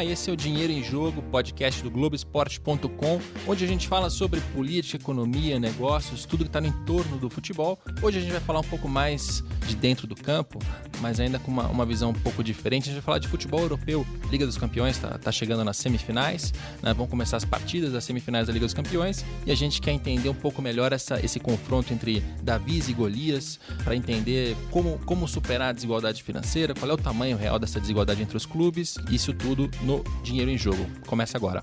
Olá, esse é o Dinheiro em Jogo, podcast do Globoesporte.com, onde a gente fala sobre política, economia, negócios, tudo que está no entorno do futebol. Hoje a gente vai falar um pouco mais de dentro do campo, mas ainda com uma, uma visão um pouco diferente. A gente vai falar de futebol europeu. Liga dos Campeões está tá chegando nas semifinais, né? vão começar as partidas das semifinais da Liga dos Campeões e a gente quer entender um pouco melhor essa, esse confronto entre Davi e Golias, para entender como, como superar a desigualdade financeira, qual é o tamanho real dessa desigualdade entre os clubes, isso tudo no Dinheiro em Jogo. Começa agora.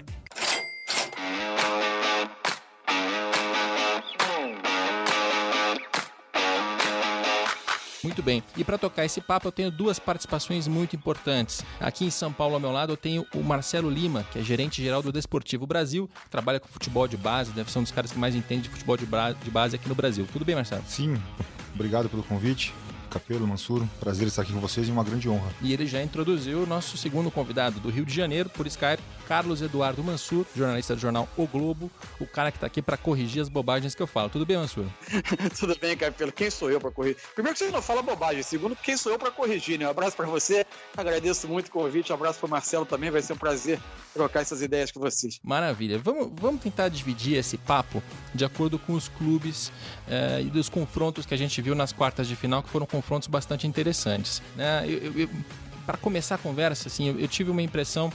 Muito bem. E para tocar esse papo, eu tenho duas participações muito importantes. Aqui em São Paulo, ao meu lado, eu tenho o Marcelo Lima, que é gerente geral do Desportivo Brasil, que trabalha com futebol de base, deve ser um dos caras que mais entende de futebol de, base aqui no Brasil. Tudo bem, Marcelo? Sim. Obrigado pelo convite. Capelo, Mansuro. Prazer estar aqui com vocês e uma grande honra. E ele já introduziu o nosso segundo convidado do Rio de Janeiro, por Skype, Carlos Eduardo Mansur, jornalista do jornal O Globo, o cara que está aqui para corrigir as bobagens que eu falo. Tudo bem, Mansur? Tudo bem, Capelo. Quem sou eu para corrigir? Primeiro que você não fala bobagem, segundo, quem sou eu para corrigir, né? Um abraço para você, agradeço muito o convite, um abraço para Marcelo também, vai ser um prazer trocar essas ideias com vocês. Maravilha. Vamos, vamos tentar dividir esse papo de acordo com os clubes eh, e dos confrontos que a gente viu nas quartas de final, que foram confrontos bastante interessantes. Né? Para começar a conversa, assim, eu, eu tive uma impressão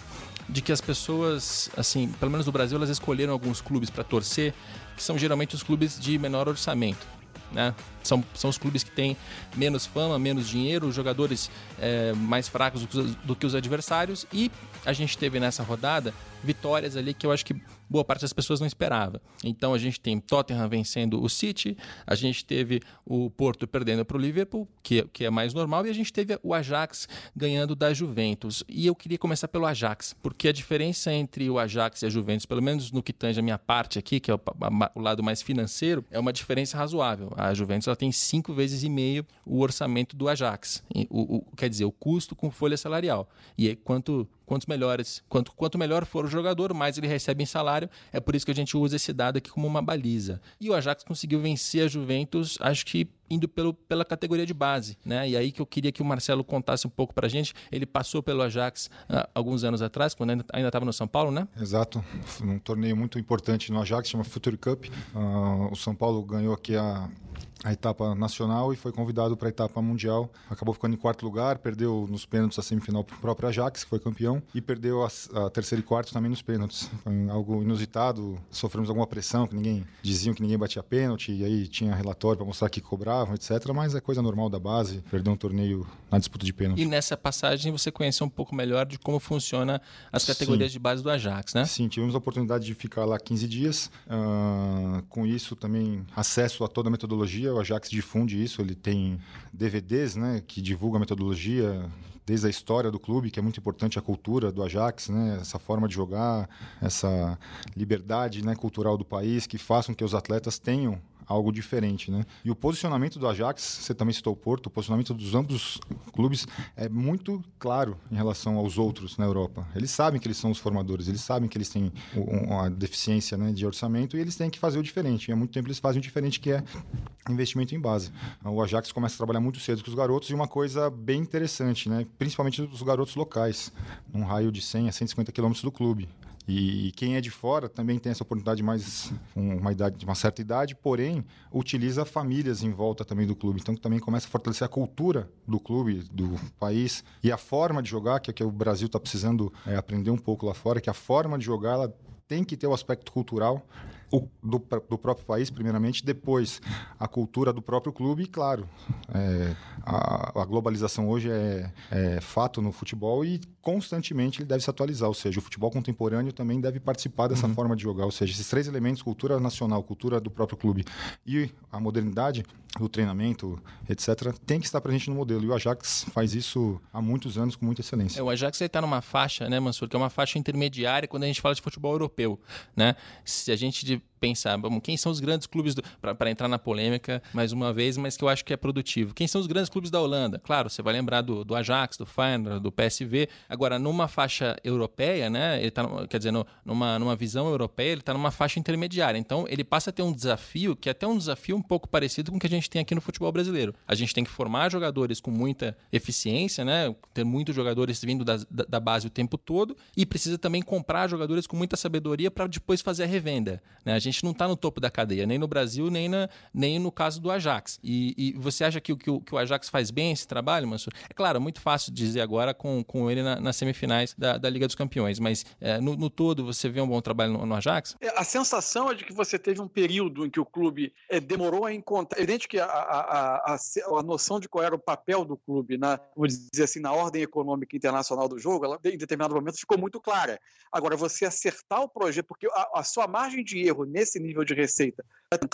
de que as pessoas, assim, pelo menos no Brasil, elas escolheram alguns clubes para torcer, que são geralmente os clubes de menor orçamento. Né? São, são os clubes que têm menos fama, menos dinheiro, jogadores é, mais fracos do que, os, do que os adversários. E a gente teve nessa rodada vitórias ali que eu acho que boa parte das pessoas não esperava. Então a gente tem Tottenham vencendo o City, a gente teve o Porto perdendo para o Liverpool, que, que é mais normal, e a gente teve o Ajax ganhando da Juventus. E eu queria começar pelo Ajax, porque a diferença entre o Ajax e a Juventus, pelo menos no que tange a minha parte aqui, que é o, o lado mais financeiro, é uma diferença razoável. A Juventus ela tem cinco vezes e meio o orçamento do Ajax, o, o, quer dizer, o custo com folha salarial. E aí, quanto quanto melhores, quanto, quanto melhor for o jogador, mais ele recebe em salário. É por isso que a gente usa esse dado aqui como uma baliza. E o Ajax conseguiu vencer a Juventus, acho que indo pelo, pela categoria de base, né? E aí que eu queria que o Marcelo contasse um pouco pra gente. Ele passou pelo Ajax uh, alguns anos atrás, quando ainda estava no São Paulo, né? Exato. Um torneio muito importante no Ajax, chama Future Cup. Uh, o São Paulo ganhou aqui a a etapa nacional e foi convidado para a etapa mundial. Acabou ficando em quarto lugar, perdeu nos pênaltis a semifinal para o próprio Ajax, que foi campeão, e perdeu a, a terceira e quarto também nos pênaltis. Foi algo inusitado, sofremos alguma pressão, que ninguém diziam que ninguém batia pênalti, e aí tinha relatório para mostrar que cobravam, etc. Mas é coisa normal da base, perder um torneio na disputa de pênalti. E nessa passagem você conheceu um pouco melhor de como funciona as categorias Sim. de base do Ajax, né? Sim, tivemos a oportunidade de ficar lá 15 dias. Uh, com isso também acesso a toda a metodologia o Ajax difunde isso, ele tem DVDs né, que divulgam a metodologia, desde a história do clube, que é muito importante, a cultura do Ajax, né, essa forma de jogar, essa liberdade né, cultural do país, que façam que os atletas tenham algo diferente, né? E o posicionamento do Ajax, você também citou o Porto, o posicionamento dos ambos clubes é muito claro em relação aos outros na Europa. Eles sabem que eles são os formadores, eles sabem que eles têm uma deficiência né, de orçamento e eles têm que fazer o diferente. E há muito tempo eles fazem o diferente, que é investimento em base. O Ajax começa a trabalhar muito cedo com os garotos e uma coisa bem interessante, né? principalmente dos garotos locais, num raio de 100 a 150 quilômetros do clube. E quem é de fora também tem essa oportunidade mais uma idade, uma certa idade, porém utiliza famílias em volta também do clube. Então também começa a fortalecer a cultura do clube, do país e a forma de jogar, que é que o Brasil está precisando é, aprender um pouco lá fora, que a forma de jogar ela tem que ter o aspecto cultural do, do, próprio país, primeiramente, depois a cultura do próprio clube e, claro, é, a, a, globalização hoje é, é, fato no futebol e constantemente ele deve se atualizar, ou seja, o futebol contemporâneo também deve participar dessa uhum. forma de jogar, ou seja, esses três elementos, cultura nacional, cultura do próprio clube e a modernidade do treinamento, etc., tem que estar presente no modelo. E o Ajax faz isso há muitos anos com muita excelência. É, o Ajax está numa faixa, né, Mansur, que é uma faixa intermediária quando a gente fala de futebol europeu. Né? Se a gente pensar, vamos, quem são os grandes clubes para entrar na polêmica mais uma vez, mas que eu acho que é produtivo. Quem são os grandes clubes da Holanda? Claro, você vai lembrar do, do Ajax, do Feyenoord, do PSV. Agora, numa faixa europeia, né? Ele tá, quer dizer, no, numa, numa visão europeia, ele está numa faixa intermediária. Então, ele passa a ter um desafio que é até um desafio um pouco parecido com o que a gente tem aqui no futebol brasileiro. A gente tem que formar jogadores com muita eficiência, né? Ter muitos jogadores vindo da, da, da base o tempo todo e precisa também comprar jogadores com muita sabedoria para depois fazer a revenda. Né? A gente não está no topo da cadeia, nem no Brasil, nem, na, nem no caso do Ajax. E, e você acha que, que, o, que o Ajax faz bem esse trabalho, Mansur? É claro, muito fácil dizer agora com, com ele na, nas semifinais da, da Liga dos Campeões, mas é, no, no, todo você vê um bom trabalho no, no Ajax? É, a sensação é de que você teve um período em que o clube é, demorou a encontrar. É evidente que a, a, a, a, noção de qual era o papel do clube, na, vamos dizer assim, na ordem econômica internacional do jogo, ela, em determinado momento ficou muito clara. Agora, você acertar o projeto, porque a, a sua margem de erro nesse nível de receita,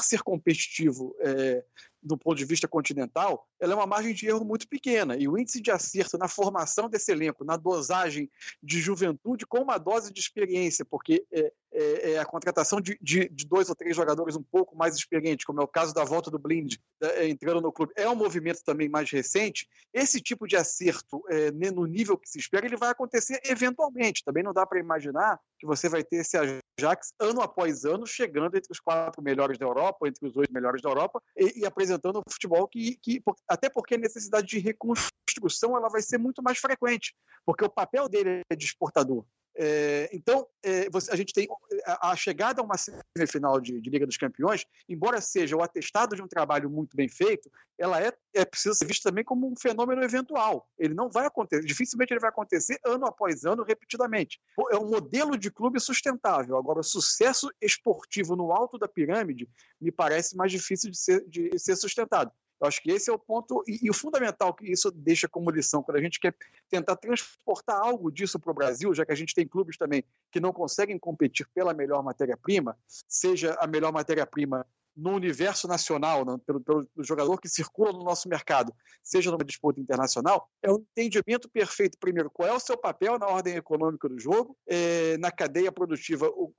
ser competitivo é, do ponto de vista continental, ela é uma margem de erro muito pequena. E o índice de acerto na formação desse elenco, na dosagem de juventude com uma dose de experiência, porque é, é, é a contratação de, de, de, dois ou três jogadores um pouco mais experientes, como é o caso da volta do Blind é, entrando no clube, é um movimento também mais recente. Esse tipo de acerto, é, no nível que se espera, ele vai acontecer eventualmente. Também não dá para imaginar que você vai ter esse Ajax ano após ano chegando entre os quatro melhores da Europa, entre os oito melhores da Europa, e, e apresentando um futebol que, que, até porque a necessidade de reconstrução ela vai ser muito mais frequente, porque o papel dele é de exportador. É, então, é, você, a gente tem a, a, chegada a uma semifinal de, de, Liga dos Campeões, embora seja o atestado de um trabalho muito bem feito, ela é, é precisa ser vista também como um fenômeno eventual. Ele não vai acontecer, dificilmente ele vai acontecer ano após ano, repetidamente. É um modelo de clube sustentável. Agora, o sucesso esportivo no alto da pirâmide me parece mais difícil de ser, de ser sustentado. Eu acho que esse é o ponto e, e, o fundamental que isso deixa como lição quando a gente quer tentar transportar algo disso para o Brasil, já que a gente tem clubes também que não conseguem competir pela melhor matéria-prima, seja a melhor matéria-prima no universo nacional, né, pelo, pelo, jogador que circula no nosso mercado, seja numa disputa internacional, é um entendimento perfeito, primeiro, qual é o seu papel na ordem econômica do jogo, é, na cadeia produtiva, o,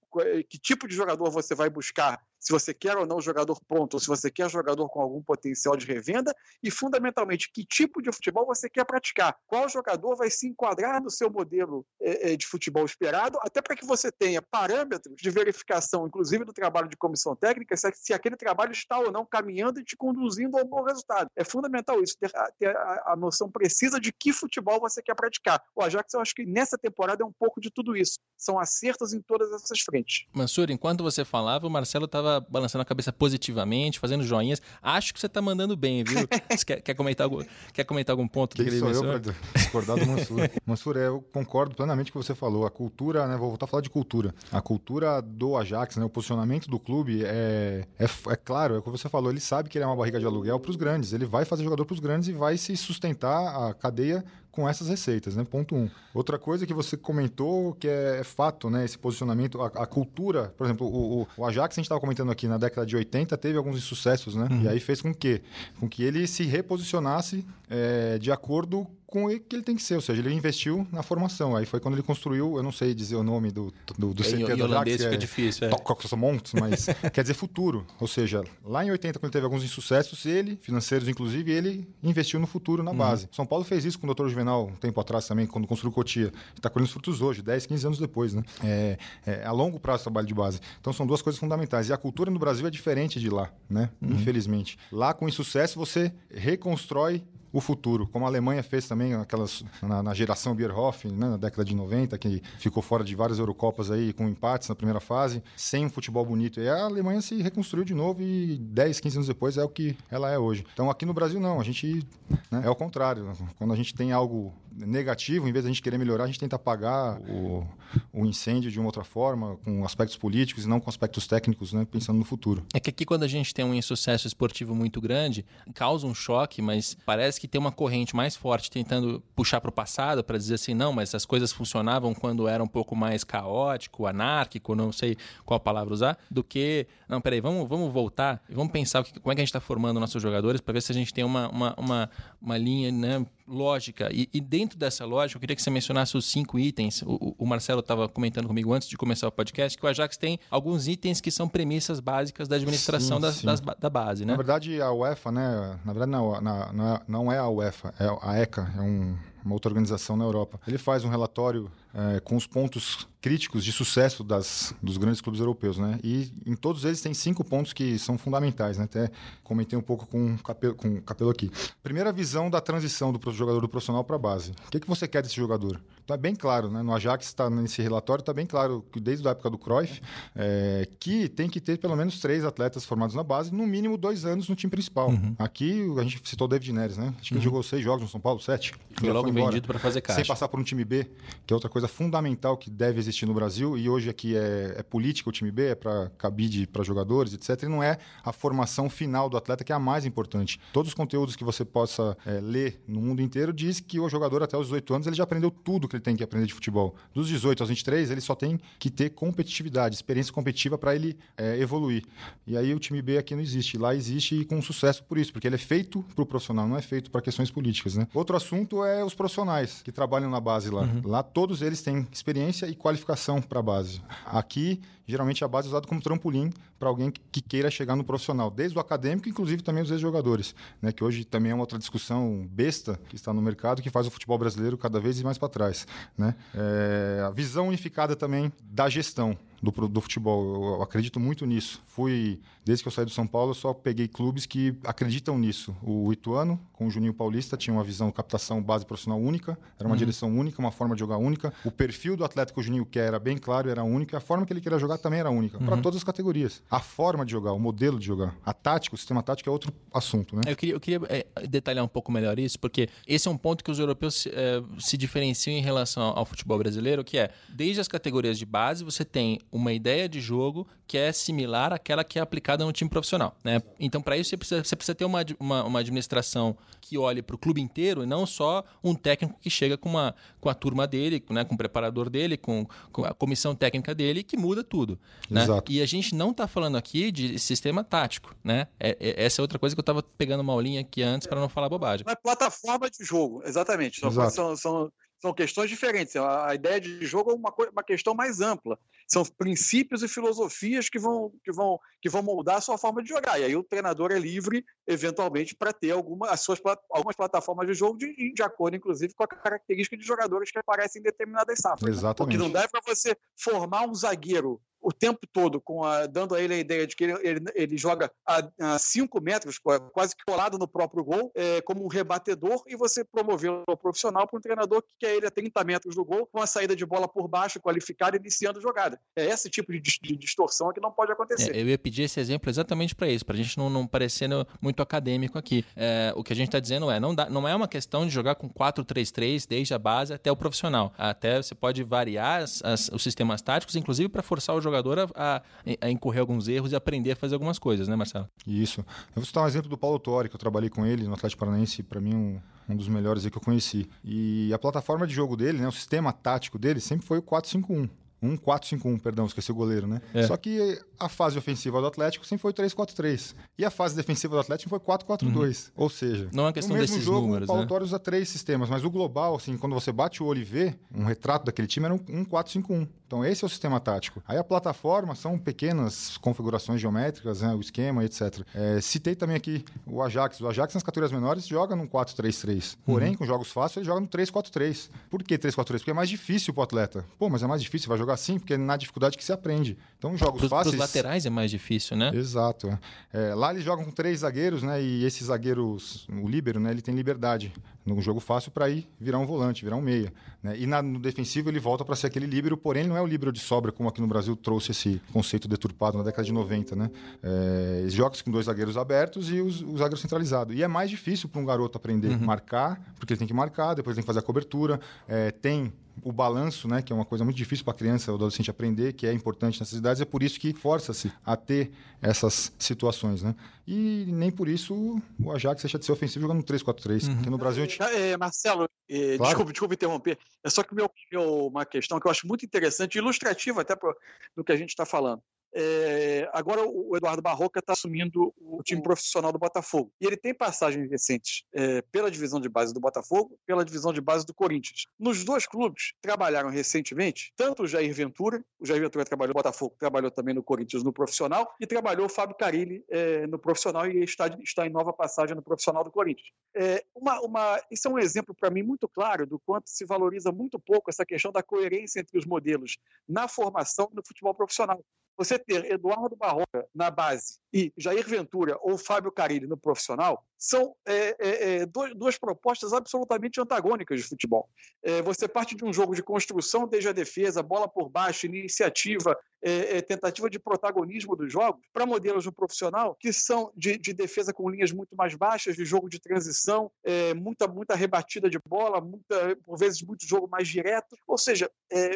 que tipo de jogador você vai buscar se você quer ou não jogador pronto, ou se você quer jogador com algum potencial de revenda, e fundamentalmente que tipo de futebol você quer praticar. Qual jogador vai se enquadrar no seu modelo é, de futebol esperado, até para que você tenha parâmetros de verificação, inclusive do trabalho de comissão técnica, se, se aquele trabalho está ou não caminhando e te conduzindo ao bom resultado. É fundamental isso, ter, ter a, a, noção precisa de que futebol você quer praticar. O Ajax, eu acho que nessa temporada é um pouco de tudo isso. São acertos em todas essas frentes. Mansur, enquanto você falava, o Marcelo estava estava balançando a cabeça positivamente, fazendo joinhas. Acho que você está mandando bem, viu? Você quer, quer, comentar algum, quer comentar algum ponto que, que sou eu para discordar do Mansur? Mansur, é, eu concordo plenamente com o que você falou. A cultura, né? Vou voltar a falar de cultura. A cultura do Ajax, né? O posicionamento do clube é, é, é claro, é o que você falou. Ele sabe que ele é uma barriga de aluguel para os grandes. Ele vai fazer jogador para os grandes e vai se sustentar a cadeia com essas receitas, né? Ponto um. Outra coisa que você comentou que é, é fato, né? Esse posicionamento, a, a cultura, por exemplo, o, o, o, Ajax, a gente estava comentando aqui, na década de 80 teve alguns insucessos, né? Uhum. E aí fez com que, com que ele se reposicionasse é, de acordo com o que ele tem que ser, ou seja, ele investiu na formação. Aí foi quando ele construiu, eu não sei dizer o nome do, do, do é, CT do Ajax, fica é difícil, é. Montes, mas quer dizer futuro. Ou seja, lá em 80, quando ele teve alguns insucessos, ele, financeiros inclusive, ele investiu no futuro na uhum. base. São Paulo fez isso com o Dr. Juvenal um tempo atrás também, quando construiu Cotia. Está colhendo os frutos hoje, 10, 15 anos depois, né? É, é, a longo prazo o trabalho de base. Então são duas coisas fundamentais. E a cultura no Brasil é diferente de lá, né? Uhum. Infelizmente. Lá, com insucesso, você reconstrói o futuro, como a Alemanha fez também aquelas, na, na geração Bierhoff, né, na década de 90, que ficou fora de várias Eurocopas aí, com empates na primeira fase, sem um futebol bonito. E a Alemanha se reconstruiu de novo e 10, 15 anos depois é o que ela é hoje. Então aqui no Brasil não, a gente né, é o contrário. Quando a gente tem algo negativo, em vez de a gente querer melhorar, a gente tenta apagar o, o incêndio de uma outra forma, com aspectos políticos e não com aspectos técnicos, né, pensando no futuro. É que aqui quando a gente tem um insucesso esportivo muito grande, causa um choque, mas parece que tem uma corrente mais forte tentando puxar para o passado para dizer assim, não, mas as coisas funcionavam quando era um pouco mais caótico, anárquico, não sei qual palavra usar, do que, não, peraí, vamos, vamos voltar, vamos pensar como é que a gente está formando nossos jogadores para ver se a gente tem uma, uma, uma, uma linha, né, lógica. E, e, dentro dessa lógica, eu queria que você mencionasse os cinco itens. O, o Marcelo estava comentando comigo antes de começar o podcast que o Ajax tem alguns itens que são premissas básicas da administração sim, das, sim. Das, da base, né? Na verdade, a UEFA, né? Na verdade, não, não, não é a UEFA, é a ECA, é um, uma outra organização na Europa. Ele faz um relatório é, com os pontos críticos de sucesso das, dos grandes clubes europeus, né? E em todos eles tem cinco pontos que são fundamentais, né? Até comentei um pouco com o Capelo, com o Capelo aqui. Primeira visão da transição do jogador do profissional para a base. O que, que você quer desse jogador? É bem claro, né? No Ajax está nesse relatório está bem claro que desde a época do Cruyff é, que tem que ter pelo menos três atletas formados na base, no mínimo dois anos no time principal. Uhum. Aqui a gente citou o David Neres, né? Acho que uhum. jogou seis jogos no São Paulo, sete. Foi logo vendido para fazer caixa. Sem passar por um time B, que é outra coisa fundamental que deve existir no Brasil e hoje aqui é, é política o time B, é para cabide para jogadores, etc. E não é a formação final do atleta que é a mais importante. Todos os conteúdos que você possa é, ler no mundo inteiro diz que o jogador até os 18 anos ele já aprendeu tudo que ele tem que aprender de futebol. Dos 18 aos 23 ele só tem que ter competitividade, experiência competitiva para ele é, evoluir. E aí o time B aqui não existe. Lá existe e com sucesso por isso, porque ele é feito para o profissional, não é feito para questões políticas, né? Outro assunto é os profissionais que trabalham na base lá. Uhum. Lá todos eles têm experiência e qualificação para a base. Aqui, geralmente a base é usada como trampolim para alguém que queira chegar no profissional, desde o acadêmico, inclusive também os ex-jogadores, né? que hoje também é uma outra discussão besta que está no mercado, que faz o futebol brasileiro cada vez mais para trás. Né? É, a visão unificada também da gestão do, do futebol. Eu acredito muito nisso. Fui, desde que eu saí do São Paulo, eu só peguei clubes que acreditam nisso. O Ituano, com o Juninho Paulista, tinha uma visão captação base profissional única, era uma uhum. direção única, uma forma de jogar única. O perfil do atleta que o Juninho quer era bem claro, era único, e a forma que ele queria jogar também era única, uhum. para todas as categorias. A forma de jogar, o modelo de jogar, a tática, o sistema tático é outro assunto, né? Eu queria, eu queria é, detalhar um pouco melhor isso, porque esse é um ponto que os europeus é, se diferenciam em relação ao futebol brasileiro, que é, desde as categorias de base, você tem uma ideia de jogo que é similar àquela que é aplicada no time profissional. Né? Então, para isso, você precisa, você precisa ter uma, uma, uma administração que olhe para o clube inteiro e não só um técnico que chega com, uma, com a turma dele, né? com o preparador dele, com, com a comissão técnica dele, que muda tudo. Né? Exato. E a gente não está falando aqui de sistema tático. Né? É, é, essa é outra coisa que eu estava pegando uma aulinha aqui antes para não falar bobagem. Uma plataforma de jogo, exatamente. São, são, são questões diferentes. A, ideia de jogo é uma, uma questão mais ampla. São princípios e filosofias que vão, que, vão, que vão moldar a sua forma de jogar. E aí o treinador é livre, eventualmente, para ter alguma, as suas, algumas plataformas de jogo de, de acordo, inclusive, com a característica de jogadores que aparecem em determinadas safras. Exatamente. Porque não dá para você formar um zagueiro o tempo todo, com a, dando a ele a ideia de que ele, ele, ele joga a 5 metros, quase que colado no próprio gol, é, como um rebatedor, e você promoveu o profissional para um treinador que quer ele a 30 metros do gol, com a saída de bola por baixo, qualificada, iniciando a É esse tipo de, de distorção que não pode acontecer. É, eu ia pedir esse exemplo exatamente para isso, para a gente não, não parecendo muito acadêmico aqui. É, o que a gente está dizendo é, não, dá, não é uma questão de jogar com 4-3-3 desde a base até o profissional. Até você pode variar as, as, os sistemas táticos, inclusive para forçar o jogador a, a, a, incorrer alguns erros e aprender a fazer algumas coisas, né, Marcelo? Isso. Eu vou citar um exemplo do Paulo Torre, que eu trabalhei com ele no Atlético Paranaense, para mim um, um dos melhores que eu conheci. E a plataforma de jogo dele, né, o sistema tático dele sempre foi o 4-5-1. 1-4-5-1, perdão, esqueci o goleiro, né? É. Só que a fase ofensiva do Atlético sempre foi 3-4-3. E a fase defensiva do Atlético foi 4-4-2. Uhum. Ou seja, não é questão no mesmo desses jogo, números, o Paulo né? usa três sistemas, mas o global, assim, quando você bate o olho e vê, um retrato daquele time era um 1-4-5-1. Então, esse é o sistema tático. Aí a plataforma são pequenas configurações geométricas, né, o esquema, etc. É, citei também aqui o Ajax. O Ajax, nas categorias menores, joga num 4-3-3. Porém, uhum. com jogos fáceis, ele joga no 3-4-3. Por que 3-4-3? Porque é mais difícil pro atleta. Pô, mas é mais difícil, vai jogar assim, porque é na dificuldade que se aprende. Então, jogos Pros, fáceis... Os laterais é mais difícil, né? Exato. É. É, lá eles jogam com três zagueiros, né? E esses zagueiros, o líbero, né? Ele tem liberdade no jogo fácil para ir virar um volante, virar um meia. Né? E na, no defensivo ele volta para ser aquele líbero, porém não é o líbero de sobra, como aqui no Brasil trouxe esse conceito deturpado na década de 90. Né? É, jogos com dois zagueiros abertos e os, o zagueiro centralizado. E é mais difícil para um garoto aprender uhum. marcar, porque ele tem que marcar, depois tem que fazer a cobertura, é, tem o balanço, né, que é uma coisa muito difícil para a criança ou adolescente aprender, que é importante nessas idades, é por isso que força-se a ter essas situações, né? E nem por isso o Ajax deixa de ser ofensivo jogando 3-4-3, uhum. porque no Brasil gente... É, Marcelo, é, claro. desculpa, desculpa interromper, é só que meu, meu, uma questão que eu acho muito interessante, ilustrativa até pro, do que a gente está falando. É, agora o Eduardo Barroca está assumindo o time profissional do Botafogo. E ele tem passagens recentes é, pela divisão de base do Botafogo, pela divisão de base do Corinthians. Nos dois clubes trabalharam recentemente, tanto o Jair Ventura, o Jair Ventura trabalhou no Botafogo, trabalhou também no Corinthians no profissional, e trabalhou o Fábio Carilli é, no profissional e está, está em nova passagem no profissional do Corinthians. É, uma, uma, isso é um exemplo para mim muito claro do quanto se valoriza muito pouco essa questão da coerência entre os modelos na formação no futebol profissional. Você ter Eduardo Barroca na base e Jair Ventura ou Fábio Carilli no profissional são é, é, é dois, duas propostas absolutamente antagônicas de futebol. É, você parte de um jogo de construção desde a defesa, bola por baixo, iniciativa, é, é, tentativa de protagonismo dos jogos, para modelos no profissional que são de, de, defesa com linhas muito mais baixas, de jogo de transição, muita, muita rebatida de bola, muita, por vezes muito jogo mais direto. Ou seja,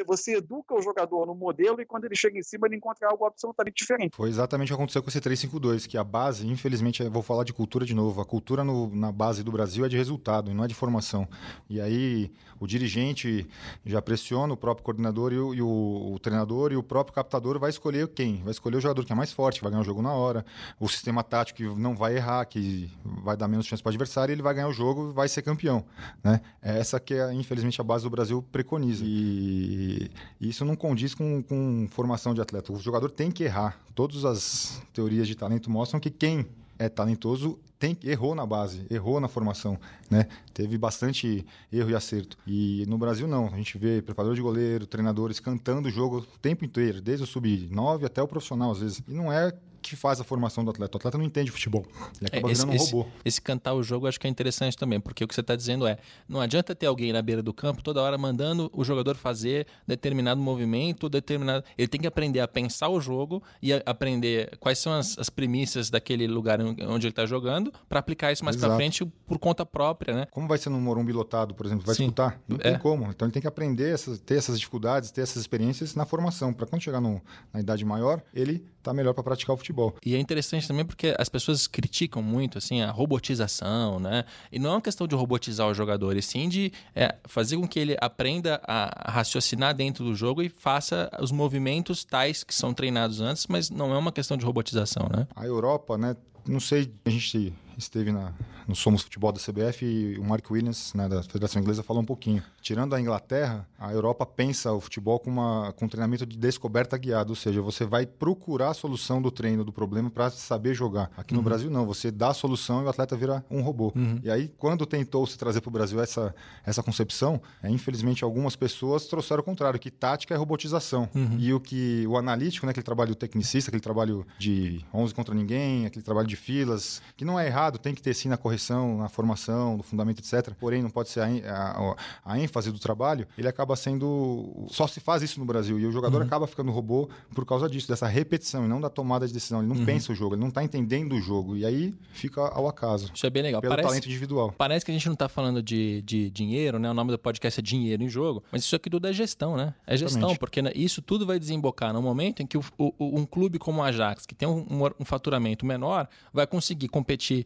você educa o jogador no modelo e quando ele chega em cima ele encontra algo absolutamente diferente. Foi exatamente o que aconteceu com esse 352, que a base, infelizmente, vou falar de cultura de novo, a cultura no, na base do Brasil é de resultado e não é de formação. E aí o dirigente já pressiona o próprio coordenador e o, e o, o treinador e o próprio captador vai escolher quem? Vai escolher o jogador que é mais forte, que vai ganhar o jogo na hora, o sistema tático que não vai errar, que vai dar menos chance para o adversário, ele vai ganhar o jogo vai ser campeão. Né? É essa que é, infelizmente, a base do Brasil preconiza. E, e isso não condiz com, com formação de atleta. O jogador tem que errar. Todas as teorias de talento mostram que quem é talentoso tem, errou na base, errou na formação, né? Teve bastante erro e acerto. E no Brasil não, a gente vê preparador de goleiro, treinadores cantando o jogo o tempo inteiro, desde o sub-9 até o profissional às vezes. E não é que faz a formação do atleta. O atleta não entende futebol. Ele acaba é, esse, virando um robô. Esse, cantar o jogo eu acho que é interessante também, porque o que você está dizendo é: não adianta ter alguém na beira do campo toda hora mandando o jogador fazer determinado movimento, determinado. Ele tem que aprender a pensar o jogo e aprender quais são as, as premissas daquele lugar onde ele está jogando para aplicar isso mais para frente por conta própria, né? Como vai ser no Morumbi lotado, por exemplo? Vai Sim. disputar? Não é. tem como. Então ele tem que aprender, essas, ter essas dificuldades, ter essas experiências na formação, para quando chegar no, na idade maior, ele tá melhor para praticar o futebol. E é interessante também porque as pessoas criticam muito assim a robotização, né? E não é uma questão de robotizar o jogador, e sim de é, fazer com que ele aprenda a raciocinar dentro do jogo e faça os movimentos tais que são treinados antes, mas não é uma questão de robotização, né? A Europa, né? Não sei, a gente esteve na, no Somos Futebol da CBF e o Mark Williams, né, da Federação Inglesa, falou um pouquinho. Tirando a Inglaterra, a Europa pensa o futebol com, uma, com um treinamento de descoberta guiado, ou seja, você vai procurar a solução do treino, do problema, para saber jogar. Aqui no uhum. Brasil, não. Você dá a solução e o atleta vira um robô. Uhum. E aí, quando tentou se trazer para o Brasil essa, essa concepção, é, infelizmente, algumas pessoas trouxeram o contrário, que tática é robotização. Uhum. E o que o analítico, né, aquele trabalho tecnicista, aquele trabalho de 11 contra ninguém, aquele trabalho de filas, que não é errado, errado, tem que ter sim na correção, na formação, no fundamento, etc. Porém, não pode ser a, a, a ênfase do trabalho, ele acaba sendo. Só se faz isso no Brasil. E o jogador uhum. acaba ficando robô por causa disso, dessa repetição, e não da tomada de decisão. Ele não uhum. pensa o jogo, ele não está entendendo o jogo. E aí fica ao acaso. Isso é bem legal. Pelo parece, talento individual. Parece que a gente não está falando de, de dinheiro, né? O nome do podcast é Dinheiro em Jogo, mas isso aqui tudo é gestão, né? É gestão, Exatamente. porque isso tudo vai desembocar no momento em que o, o, um clube como o Ajax, que tem um, um, um faturamento menor, vai conseguir competir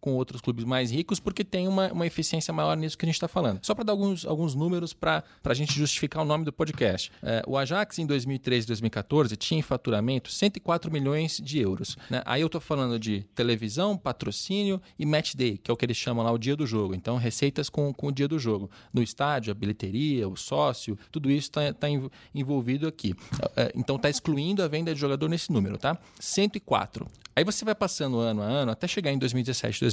com outros clubes mais ricos, porque tem uma, uma eficiência maior nisso que a gente está falando. Só para dar alguns, alguns números para a gente justificar o nome do podcast. É, o Ajax, em 2013 e 2014, tinha em faturamento 104 milhões de euros. Né? Aí eu estou falando de televisão, patrocínio e match day, que é o que eles chamam lá o dia do jogo. Então, receitas com, com o dia do jogo. No estádio, a bilheteria, o sócio, tudo isso está tá envolvido aqui. É, então, está excluindo a venda de jogador nesse número, tá? 104. Aí você vai passando ano a ano, até chegar em 2017, 2018,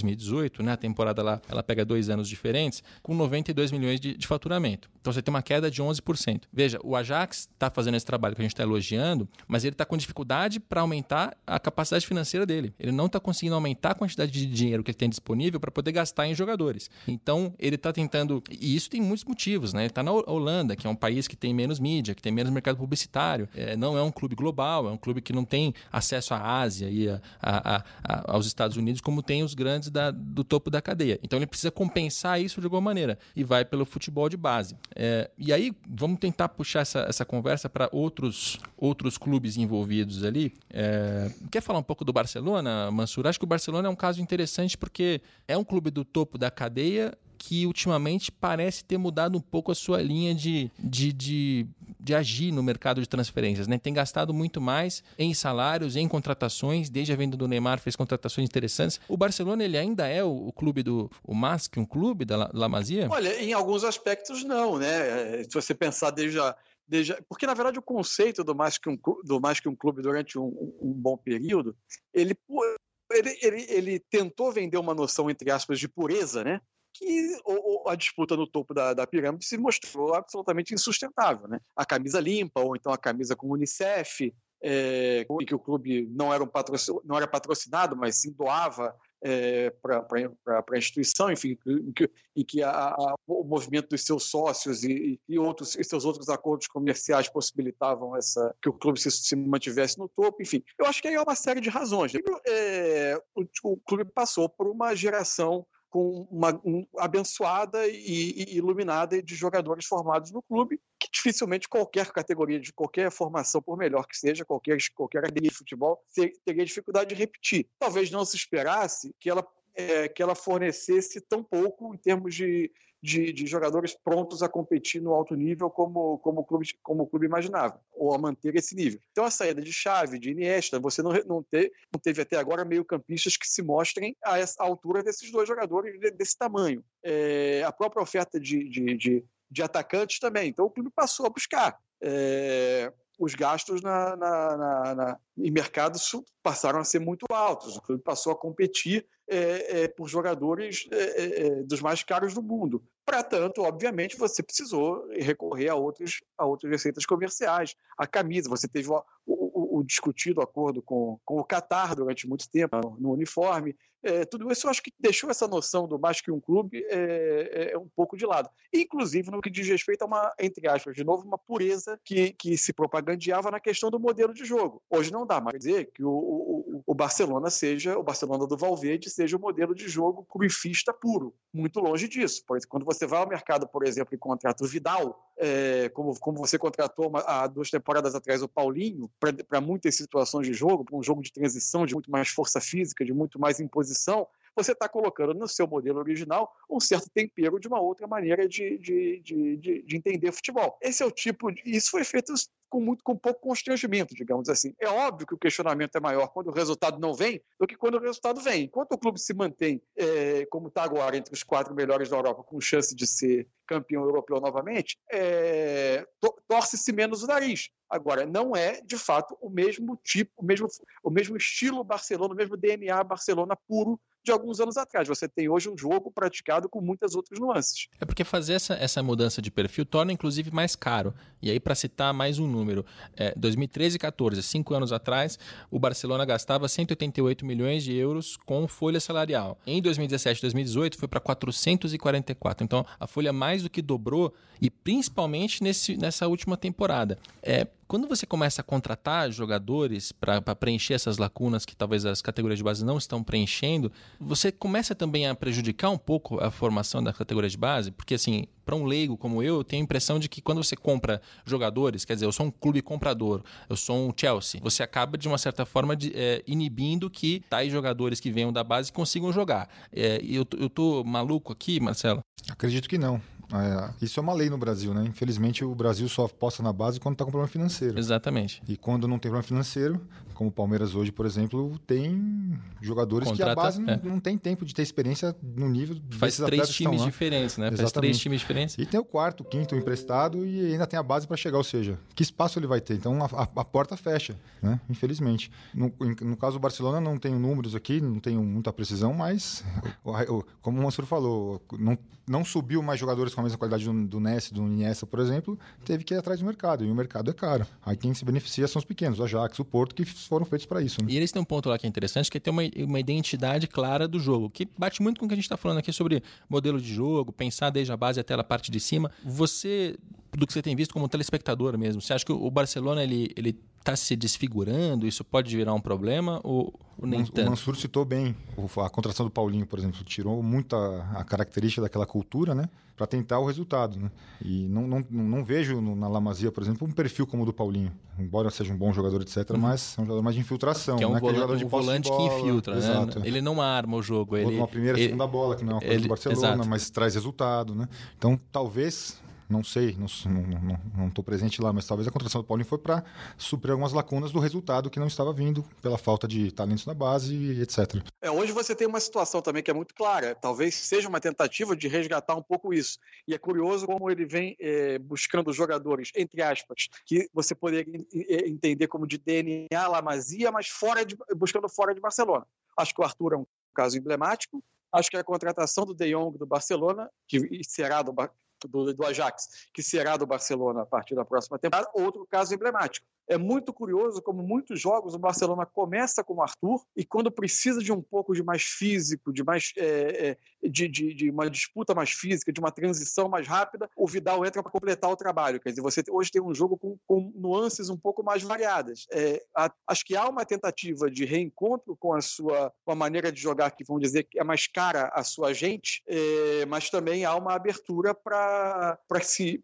né? A temporada lá, ela pega dois anos diferentes, com 92 milhões de, de faturamento. Então você tem uma queda de 11%. Veja, o Ajax está fazendo esse trabalho que a gente está elogiando, mas ele está com dificuldade para aumentar a capacidade financeira dele. Ele não está conseguindo aumentar a quantidade de dinheiro que ele tem disponível para poder gastar em jogadores. Então ele está tentando. E isso tem muitos motivos, né? Ele está na Holanda, que é um país que tem menos mídia, que tem menos mercado publicitário. É, não é um clube global, é um clube que não tem acesso à Ásia e a, a, a, aos Estados Unidos como tem os grandes da, do topo da cadeia. Então ele precisa compensar isso de alguma maneira e vai pelo futebol de base. É, e aí vamos tentar puxar essa, essa conversa para outros, outros clubes envolvidos ali. É, quer falar um pouco do Barcelona, Mansur? Acho que o Barcelona é um caso interessante porque é um clube do topo da cadeia que ultimamente parece ter mudado um pouco a sua linha de, de, de, de agir no mercado de transferências, né? Tem gastado muito mais em salários, em contratações, desde a venda do Neymar fez contratações interessantes. O Barcelona ele ainda é o, o clube do o MASC, um clube da La, La? Olha, em alguns aspectos não, né? Se você pensar desde a porque, na verdade, o conceito do mais que um, do mais que um clube durante um, um bom período, ele, ele, ele, ele, tentou vender uma noção, entre aspas, de pureza, né? Que a disputa no topo da, da, pirâmide se mostrou absolutamente insustentável. Né? A camisa limpa, ou então a camisa com Unicef, é, que o clube não era, um não era patrocinado, mas sim doava é, para a instituição, enfim, em que, em que a, a, o movimento dos seus sócios e, e, outros, e seus outros acordos comerciais possibilitavam essa, que o clube se, se mantivesse no topo, enfim. Eu acho que aí é uma série de razões. É, o, o clube passou por uma geração com uma um, abençoada e, e, iluminada de jogadores formados no clube, que dificilmente qualquer categoria de qualquer formação, por melhor que seja, qualquer, qualquer de futebol, teria dificuldade de repetir. Talvez não se esperasse que ela, é, que ela fornecesse tão pouco em termos de, de, de, jogadores prontos a competir no alto nível como, como, o clube, como o clube imaginava, ou a manter esse nível. Então, a saída de Chave, de Iniesta, você não, não, te, não teve até agora meio-campistas que se mostrem a essa altura desses dois jogadores desse tamanho. É, a própria oferta de, de, de, de, atacantes também. Então, o clube passou a buscar. É, os gastos na, na, na, na, em mercados passaram a ser muito altos. O clube passou a competir é, é, por jogadores é, dos mais caros do mundo. Para tanto, obviamente, você precisou recorrer a, outros, a outras receitas comerciais. A camisa, você teve o, o, o discutido acordo com, com o Qatar durante muito tempo no uniforme. É, tudo isso eu acho que deixou essa noção do mais que um clube é, é, um pouco de lado. Inclusive no que diz respeito a uma, entre aspas, de novo, uma pureza que, que se propagandeava na questão do modelo de jogo. Hoje não dá mais dizer que o, o, o Barcelona seja, o Barcelona do Valverde seja o modelo de jogo cruifista puro. Muito longe disso. Por exemplo, quando você vai ao mercado, por exemplo, e contrata o Vidal, é, como, como você contratou uma, há duas temporadas atrás o Paulinho, para muitas situações de jogo, para um jogo de transição, de muito mais força física, de muito mais imposição, posição, você está colocando no seu modelo original um certo tempero de uma outra maneira de, de, de, de, de entender futebol. Esse é o tipo. De, isso foi feito com muito com pouco constrangimento, digamos assim. É óbvio que o questionamento é maior quando o resultado não vem do que quando o resultado vem. Enquanto o clube se mantém, é, como está agora, entre os quatro melhores da Europa, com chance de ser campeão europeu novamente, é, torce-se menos o nariz. Agora, não é, de fato, o mesmo tipo, o mesmo, o mesmo estilo Barcelona, o mesmo DNA Barcelona puro de alguns anos atrás. Você tem hoje um jogo praticado com muitas outras nuances. É porque fazer essa, essa mudança de perfil torna, inclusive, mais caro. E aí, para citar mais um número, é, 2013 e 14, cinco anos atrás, o Barcelona gastava 188 milhões de euros com folha salarial. Em 2017 e 2018 foi para 444. Então, a folha mais do que dobrou e principalmente nesse, nessa última temporada. É, quando você começa a contratar jogadores para preencher essas lacunas que talvez as categorias de base não estão preenchendo, você começa também a prejudicar um pouco a formação da categoria de base, porque assim, para um leigo como eu, eu tenho a impressão de que quando você compra jogadores, quer dizer, eu sou um clube comprador, eu sou um Chelsea, você acaba de uma certa forma de, é, inibindo que tais jogadores que venham da base consigam jogar. É, eu, eu tô maluco aqui, Marcelo? Acredito que não. É, isso é uma lei no Brasil, né? Infelizmente o Brasil só aposta na base quando está com problema financeiro. Exatamente. E quando não tem problema financeiro, como o Palmeiras hoje, por exemplo, tem jogadores Contrata, que a base é. não, não, tem tempo de ter experiência no nível Faz três times diferentes, né? Exatamente. Faz três times diferentes. E tem o quarto, quinto emprestado e ainda tem a base para chegar, ou seja, que espaço ele vai ter? Então a, a, a porta fecha, né? Infelizmente. No, no, caso do Barcelona, não tenho números aqui, não tenho muita precisão, mas como o Mansur falou, não, não subiu mais jogadores com a mesma qualidade do, do Ness, do Iniesta, por exemplo, teve que ir atrás do mercado. E o mercado é caro. Aí quem se beneficia são os pequenos, o Ajax, o Porto, que foram feitos para isso. Né? E eles têm um ponto lá que é interessante, que é ter uma, uma identidade clara do jogo, que bate muito com o que a gente está falando aqui sobre modelo de jogo, pensar desde a base até a parte de cima. Você, do que você tem visto como telespectador mesmo, você acha que o Barcelona ele, ele está se desfigurando? Isso pode virar um problema ou, ou nem o, tanto? O Mansur citou bem a contratação do Paulinho, por exemplo, tirou muito a, a característica daquela cultura, né? Para tentar o resultado, né? E não, não, não vejo na Lamazia, por exemplo, um perfil como o do Paulinho. Embora seja um bom jogador, etc., uhum. mas é um jogador mais de infiltração. Que é um, né? volante, jogador de um volante bola, que infiltra, né? Exato. Ele não arma o jogo. Ele, uma primeira e segunda bola, que não é uma coisa ele, do Barcelona, exato. mas traz resultado, né? Então, talvez não sei, não estou não, não, não presente lá, mas talvez a contratação do Paulinho foi para suprir algumas lacunas do resultado que não estava vindo pela falta de talentos na base, etc. É, hoje você tem uma situação também que é muito clara, talvez seja uma tentativa de resgatar um pouco isso. E é curioso como ele vem é, buscando jogadores, entre aspas, que você poderia entender como de DNA Lamazia, mas fora de, buscando fora de Barcelona. Acho que o Arthur é um caso emblemático. Acho que a contratação do De Jong do Barcelona, que será do, do, do Ajax, que será do Barcelona a partir da próxima temporada, outro caso emblemático. É muito curioso como muitos jogos o Barcelona começa com o Arthur e quando precisa de um pouco de mais físico, de mais é, é, de, de, de, uma disputa mais física, de uma transição mais rápida, o Vidal entra para completar o trabalho. Quer dizer, você hoje tem um jogo com, com nuances um pouco mais variadas. É, a, acho que há uma tentativa de reencontro com a sua com a maneira de jogar que vão dizer que é mais cara a sua gente, é, mas também há uma abertura para para si,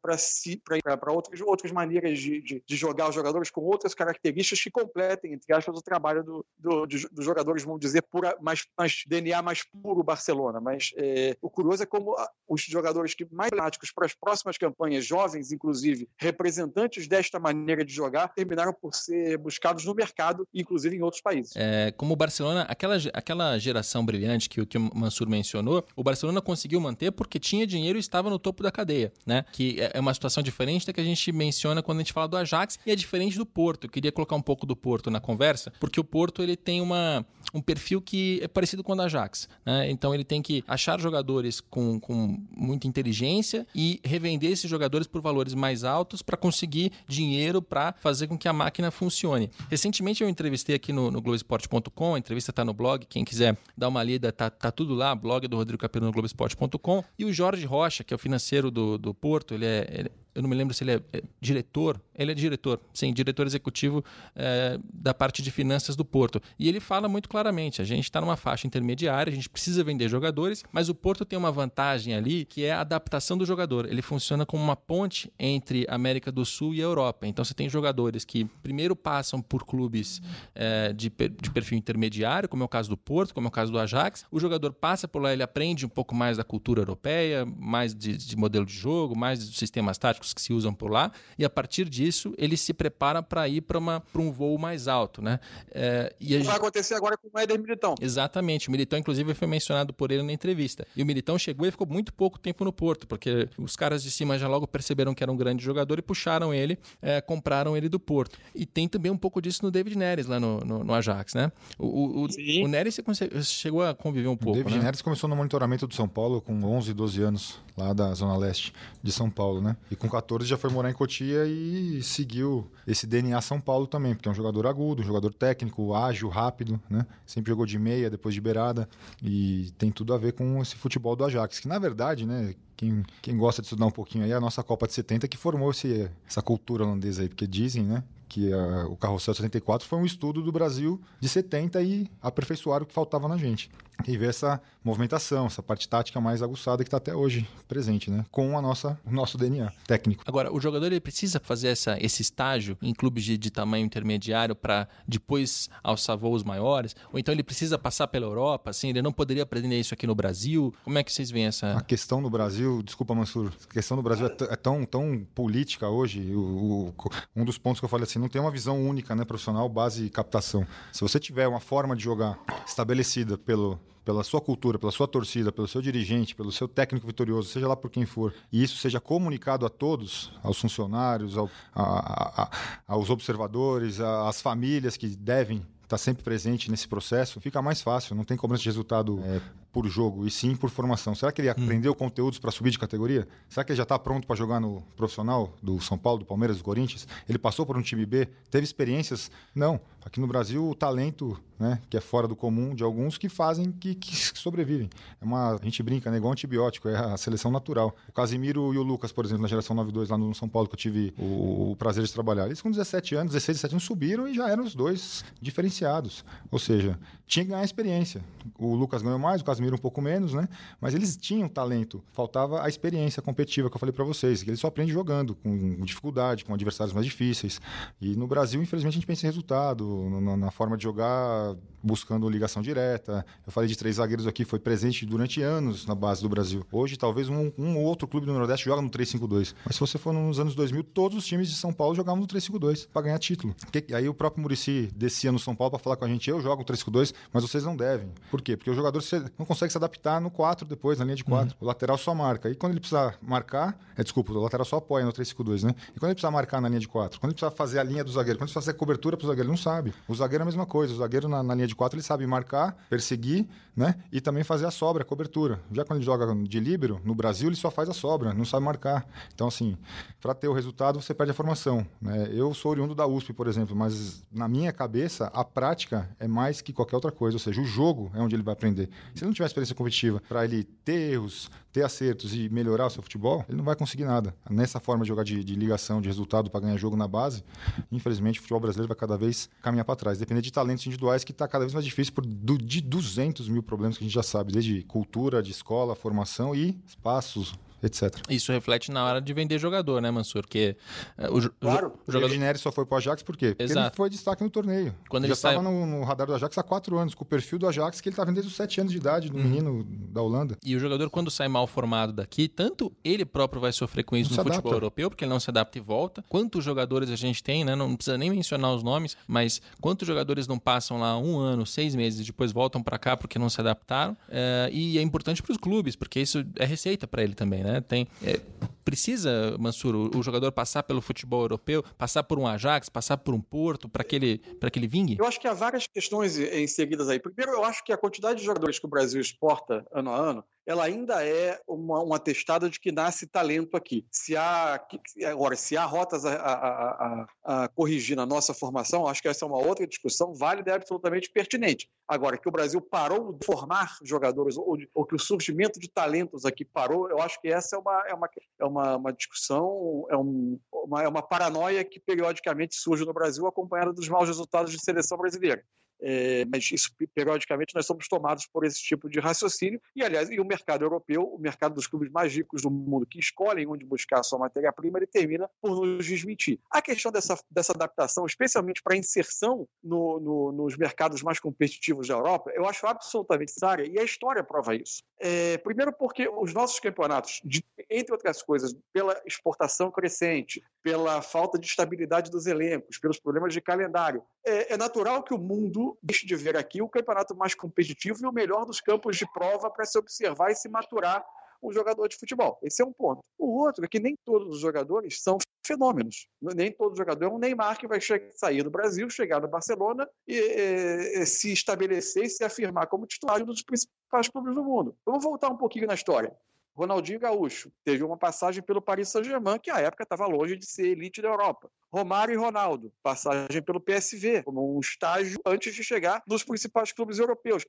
para si, para outras outras maneiras de, de, de jogar os jogadores com outras características que completem, entre aspas, o trabalho do, do, dos jogadores, vamos dizer, pura, mais, mais DNA mais puro Barcelona. Mas é, o curioso é como os jogadores que mais emblemáticos para as próximas campanhas, jovens, inclusive, representantes desta maneira de jogar, terminaram por ser buscados no mercado, inclusive em outros países. É, como o Barcelona, aquela, aquela geração brilhante que, que o Mansur mencionou, o Barcelona conseguiu manter porque tinha dinheiro e estava no topo da cadeia, né? Que é, é uma situação diferente da que a gente menciona quando a gente fala do Ajax, e é diferente do Porto. Eu queria colocar um pouco do Porto na conversa, porque o Porto ele tem uma, um perfil que é parecido com o da Ajax. Né? Então ele tem que achar jogadores com, com muita inteligência e revender esses jogadores por valores mais altos para conseguir dinheiro para fazer com que a máquina funcione. Recentemente eu entrevistei aqui no, no Globoesporte.com, a entrevista está no blog, quem quiser dar uma lida, tá, tá tudo lá, blog do Rodrigo Capello no Globoesporte.com. E o Jorge Rocha, que é o financeiro do, do Porto, ele é, ele, eu não me lembro se ele é, é diretor, ele é diretor, sim, diretor executivo é, da parte de finanças do Porto. E ele fala muito claramente: a gente está numa faixa intermediária, a gente precisa vender jogadores, mas o Porto tem uma vantagem ali que é a adaptação do jogador. Ele funciona como uma ponte entre América do Sul e a Europa. Então você tem jogadores que primeiro passam por clubes é, de, de perfil intermediário, como é o caso do Porto, como é o caso do Ajax. O jogador passa por lá, ele aprende um pouco mais da cultura europeia, mais de, de modelo de jogo, mais dos sistemas táticos que se usam por lá, e a partir disso ele se prepara para ir para um voo mais alto. Né? É, e Vai acontecer agora com o Éder Militão. Exatamente, o Militão, inclusive, foi mencionado por ele na entrevista. E o Militão chegou e ficou muito pouco tempo no Porto, porque os caras de cima já logo perceberam que era um grande jogador e puxaram ele, é, compraram ele do Porto. E tem também um pouco disso no David Neres lá no, no, no Ajax, né? O, o, o, Neres chegou a conviver um pouco. O David né? Neres começou no monitoramento do São Paulo com 11, 12 anos, lá da Zona Leste de São Paulo, né? E com 14 já foi morar em Cotia e seguiu esse DNA São Paulo também, porque é um jogador agudo, um jogador técnico, ágil, rápido, né? Sempre jogou de meia, depois de beirada e tem tudo a ver com esse futebol do Ajax, que na verdade, né, quem, quem gosta de estudar um pouquinho aí, é a nossa Copa de 70 que formou esse, essa cultura holandesa aí, porque dizem, né, que a, o Carrossel 74 foi um estudo do Brasil de 70 e aperfeiçoaram o que faltava na gente e ver essa movimentação, essa parte tática mais aguçada que está até hoje presente, né? Com a nossa, o nosso DNA técnico. Agora, o jogador ele precisa fazer essa, esse estágio em clubes de, de tamanho intermediário para depois alçar voos maiores? Ou então ele precisa passar pela Europa? Assim, ele não poderia aprender isso aqui no Brasil? Como é que vocês veem essa... A questão no Brasil, desculpa Mansur, a questão no Brasil é, é tão, tão política hoje, o, o, um dos pontos que eu falei assim, não tem uma visão única, né, profissional, base e captação. Se você tiver uma forma de jogar estabelecida pelo pela sua cultura, pela sua torcida, pelo seu dirigente, pelo seu técnico vitorioso, seja lá por quem for, e isso seja comunicado a todos, aos funcionários, ao, a, a, aos observadores, às famílias que devem estar sempre presente nesse processo, fica mais fácil, não tem cobrança de resultado é, por jogo, e sim por formação. Será que ele hum. aprendeu conteúdos para subir de categoria? Será que ele já está pronto para jogar no profissional do São Paulo, do Palmeiras, do Corinthians? Ele passou por um time B? Teve experiências? Não. Aqui no Brasil, o talento, né, que é fora do comum de alguns que fazem que, que sobrevivem. É uma, a gente brinca, né, igual um antibiótico, é a seleção natural. O Casimiro e o Lucas, por exemplo, na geração 92 lá no São Paulo, que eu tive o, o prazer de trabalhar. Eles com 17 anos, 16, 17 anos subiram e já eram os dois diferenciados. Ou seja, tinha que ganhar experiência. O Lucas ganhou mais, o Casimiro Casemiro um pouco menos, né? Mas eles tinham talento. Faltava a experiência competitiva que eu falei para vocês, que eles só aprendem jogando, com dificuldade, com adversários mais difíceis. E no Brasil, infelizmente, a gente pensa em resultado, na, na forma de jogar, buscando ligação direta. Eu falei de três zagueiros aqui, foi presente durante anos na base do Brasil. Hoje, talvez um, um ou outro clube do Nordeste joga no 3-5-2. Mas se você for nos anos 2000, todos os times de São Paulo jogavam no 3-5-2 para ganhar título. Que, aí o próprio Murici descia no São Paulo para falar com a gente: eu jogo 3-5-2, mas vocês não devem. Por quê? Porque o jogador não consegue se adaptar no 4 depois, na linha de 4. Uhum. O lateral só marca. E quando ele precisa marcar, é desculpa, o lateral só apoia no 3-5-2, né? E quando ele precisa marcar na linha de 4, quando ele precisa fazer a linha do zagueiro, quando ele precisa fazer a cobertura pro zagueiro, ele não sabe. O zagueiro é a mesma coisa. O zagueiro na, na linha de 4 ele sabe marcar, perseguir, né? E também fazer a sobra, a cobertura. Já quando ele joga de líbero, no Brasil ele só faz a sobra, não sabe marcar. Então, assim, para ter o resultado, você perde a formação. Né? Eu sou oriundo da USP, por exemplo, mas na minha cabeça, a prática é mais que qualquer outra coisa. Ou seja, o jogo é onde ele vai aprender. Se ele não tiver experiência competitiva para ele ter erros, ter acertos e melhorar o seu futebol, ele não vai conseguir nada. Nessa forma de jogar de, de ligação, de resultado para ganhar jogo na base, infelizmente o futebol brasileiro vai cada vez caminhar para trás. Depender de talentos individuais que está cada vez mais difícil por do, de 200 mil problemas que a gente já sabe, desde cultura, de escola, formação e espaços etc. Isso reflete na hora de vender jogador, né, Mansur? Porque uh, o, claro. o jogador... O só foi pro Ajax por quê? Porque Exato. ele foi destaque no torneio. Quando ele, já estava sai... no, no, radar do Ajax há quatro anos, com o perfil do Ajax que ele estava desde os sete anos de idade, do uhum. menino da Holanda. E o jogador, quando sai mal formado daqui, tanto ele próprio vai sofrer com isso não no futebol adapta. europeu, porque ele não se adapta e volta. Quantos jogadores a gente tem, né? Não precisa nem mencionar os nomes, mas quantos jogadores não passam lá um ano, seis meses e depois voltam para cá porque não se adaptaram? É, e é importante para os clubes, porque isso é receita para ele também, né? Tem. É, precisa, Mansur, o, o, jogador passar pelo futebol europeu, passar por um Ajax, passar por um Porto, para que, ele, que ele vingue? Eu acho que há várias questões inseridas aí. Primeiro, eu acho que a quantidade de jogadores que o Brasil exporta ano a ano ela ainda é uma, um atestado de que nasce talento aqui. Se há, agora, se há rotas a, a, a, a, corrigir na nossa formação, acho que essa é uma outra discussão válida e absolutamente pertinente. Agora, que o Brasil parou de formar jogadores, ou, ou que o surgimento de talentos aqui parou, eu acho que essa é uma, é uma, é uma, uma discussão, é, um, uma, é uma paranoia que periodicamente surge no Brasil acompanhada dos maus resultados de seleção brasileira. É, mas isso periodicamente nós somos tomados por esse tipo de raciocínio. E aliás e o mercado europeu o mercado dos clubes mais ricos do mundo que escolhem onde buscar a sua matéria-prima ele termina por nos desmentir. A questão dessa, dessa adaptação especialmente para inserção no, no, nos mercados mais competitivos da Europa eu acho absolutamente necessária e a história prova isso. É, primeiro porque os nossos campeonatos de, entre outras coisas pela exportação crescente pela falta de estabilidade dos elencos pelos problemas de calendário é, é natural que o mundo deixe de ver aqui o campeonato mais competitivo e o melhor dos campos de prova para se observar e se maturar um jogador de futebol. Esse é um ponto. O outro é que nem todos os jogadores são fenômenos. Nem todo jogador é um Neymar que vai sair do Brasil, chegar no Barcelona e, e, e se estabelecer e se afirmar como titular de um dos principais clubes do mundo. Vamos voltar um pouquinho na história. Ronaldinho Gaúcho teve uma passagem pelo Paris Saint-Germain, que à época estava longe de ser elite da Europa. Romário e Ronaldo, passagem pelo PSV, como um estágio antes de chegar nos principais clubes europeus.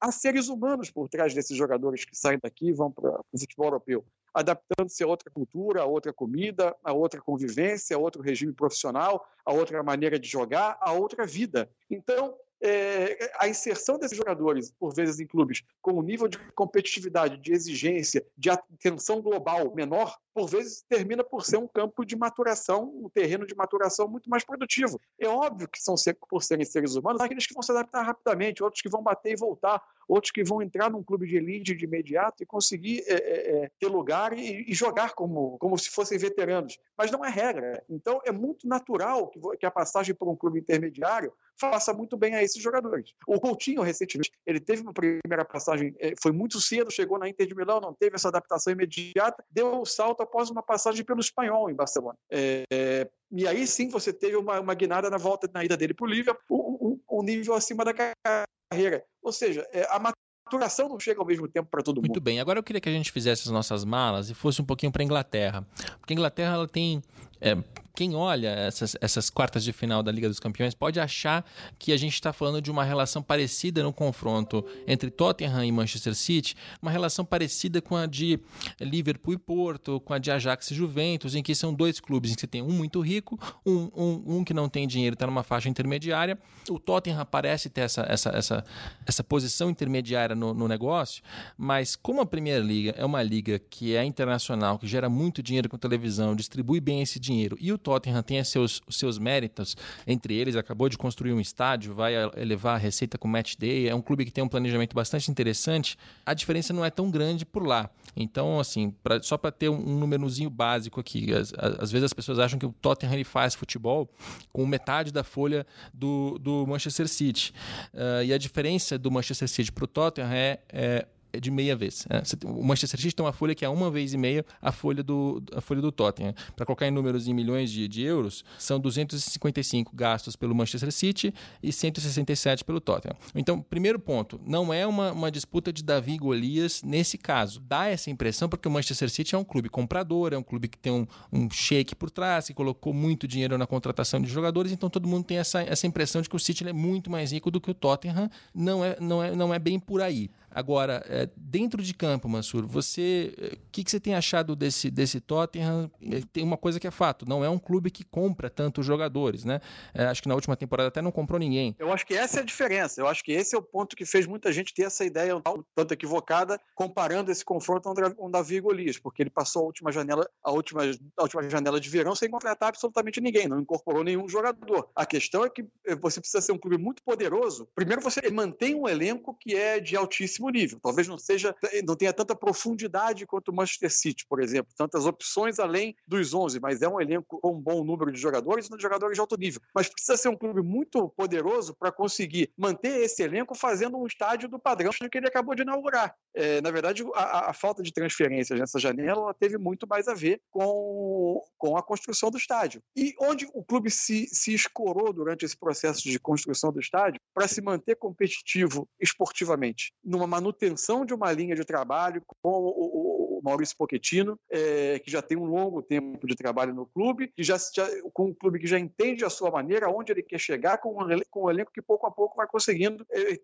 Há, seres humanos por trás desses jogadores que saem daqui e vão para o futebol europeu, adaptando-se a outra cultura, a outra comida, a outra convivência, a outro regime profissional, a outra maneira de jogar, a outra vida. Então, é, a inserção desses jogadores, por vezes em clubes com um nível de competitividade, de exigência, de atenção global menor, por vezes termina por ser um campo de maturação, um terreno de maturação muito mais produtivo. É óbvio que são, por serem seres humanos, aqueles que vão se adaptar rapidamente, outros que vão bater e voltar, outros que vão entrar num clube de elite de imediato e conseguir é, é, é ter lugar e, e, jogar como, como se fossem veteranos. Mas não é regra. Então é muito natural que, que a passagem por um clube intermediário faça muito bem a esses jogadores. O Coutinho, recentemente, ele teve uma primeira passagem, é, foi muito cedo, chegou na Inter de Milão, não teve essa adaptação imediata, deu um salto após uma passagem pelo espanhol em Barcelona. É, e aí sim você teve uma, uma guinada na volta, na ida dele para o Liverpool, um, um, um nível acima da carreira. Ou seja, é, a maturação não chega ao mesmo tempo para todo mundo. Muito bem. Agora eu queria que a gente fizesse as nossas malas e fosse um pouquinho para a Inglaterra. Porque a Inglaterra ela tem é, quem olha essas, essas quartas de final da Liga dos Campeões pode achar que a gente está falando de uma relação parecida no confronto entre Tottenham e Manchester City, uma relação parecida com a de Liverpool e Porto, com a de Ajax e Juventus, em que são dois clubes em que você tem um muito rico, um, um, um que não tem dinheiro está numa faixa intermediária. O Tottenham parece ter essa, essa, essa, essa posição intermediária no, no negócio, mas como a Primeira Liga é uma liga que é internacional, que gera muito dinheiro com televisão, distribui bem esse dinheiro, e o Tottenham tem seus, seus méritos, entre eles acabou de construir um estádio, vai elevar a receita com match day, é um clube que tem um planejamento bastante interessante, a diferença não é tão grande por lá. Então, assim, pra, só para ter um, um númerozinho básico aqui, às, vezes as pessoas acham que o Tottenham ele faz futebol com metade da folha do, do Manchester City. Uh, e a diferença do Manchester City para o Tottenham é é de meia vez. Né? O Manchester City tem uma folha que é uma vez e meia a folha do, a folha do Tottenham. Para colocar em números em milhões de, de, euros, são 255 gastos pelo Manchester City e 167 pelo Tottenham. Então, primeiro ponto, não é uma, uma disputa de Davi e Golias nesse caso. Dá essa impressão porque o Manchester City é um clube comprador, é um clube que tem um, um shake por trás, que colocou muito dinheiro na contratação de jogadores, então todo mundo tem essa, essa impressão de que o City é muito mais rico do que o Tottenham. Não é, não é, não é bem por aí. Agora, é, dentro de campo, Mansur, você, o é, que, que você tem achado desse, desse Tottenham? É, tem uma coisa que é fato, não é um clube que compra tantos jogadores, né? Acho que na última temporada até não comprou ninguém. Eu acho que essa é a diferença. Eu acho que esse é o ponto que fez muita gente ter essa ideia tanto equivocada, comparando esse confronto com Davi e Golias, porque ele passou a última janela, a última, a última janela de verão sem contratar absolutamente ninguém, não incorporou nenhum jogador. A questão é que você precisa ser um clube muito poderoso. Primeiro, você mantém um elenco que é de altíssimo nível. Talvez não seja, não tenha tanta profundidade quanto o Manchester City, por exemplo, tantas opções além dos 11, mas é um elenco com um bom número de jogadores de jogadores de alto nível. Mas precisa ser um clube muito poderoso para conseguir manter esse elenco fazendo um estádio do padrão que ele acabou de inaugurar. É, na verdade, a, a, falta de transferências nessa janela teve muito mais a ver com, com a construção do estádio. E onde o clube se, se escorou durante esse processo de construção do estádio para se manter competitivo esportivamente? Numa manutenção de uma linha de trabalho com o, o Maurício Pochettino, é, que já tem um longo tempo de trabalho no clube, que já, já, com um clube que já entende a sua maneira, onde ele quer chegar, com um, com um elenco que pouco a pouco vai conseguindo é, é,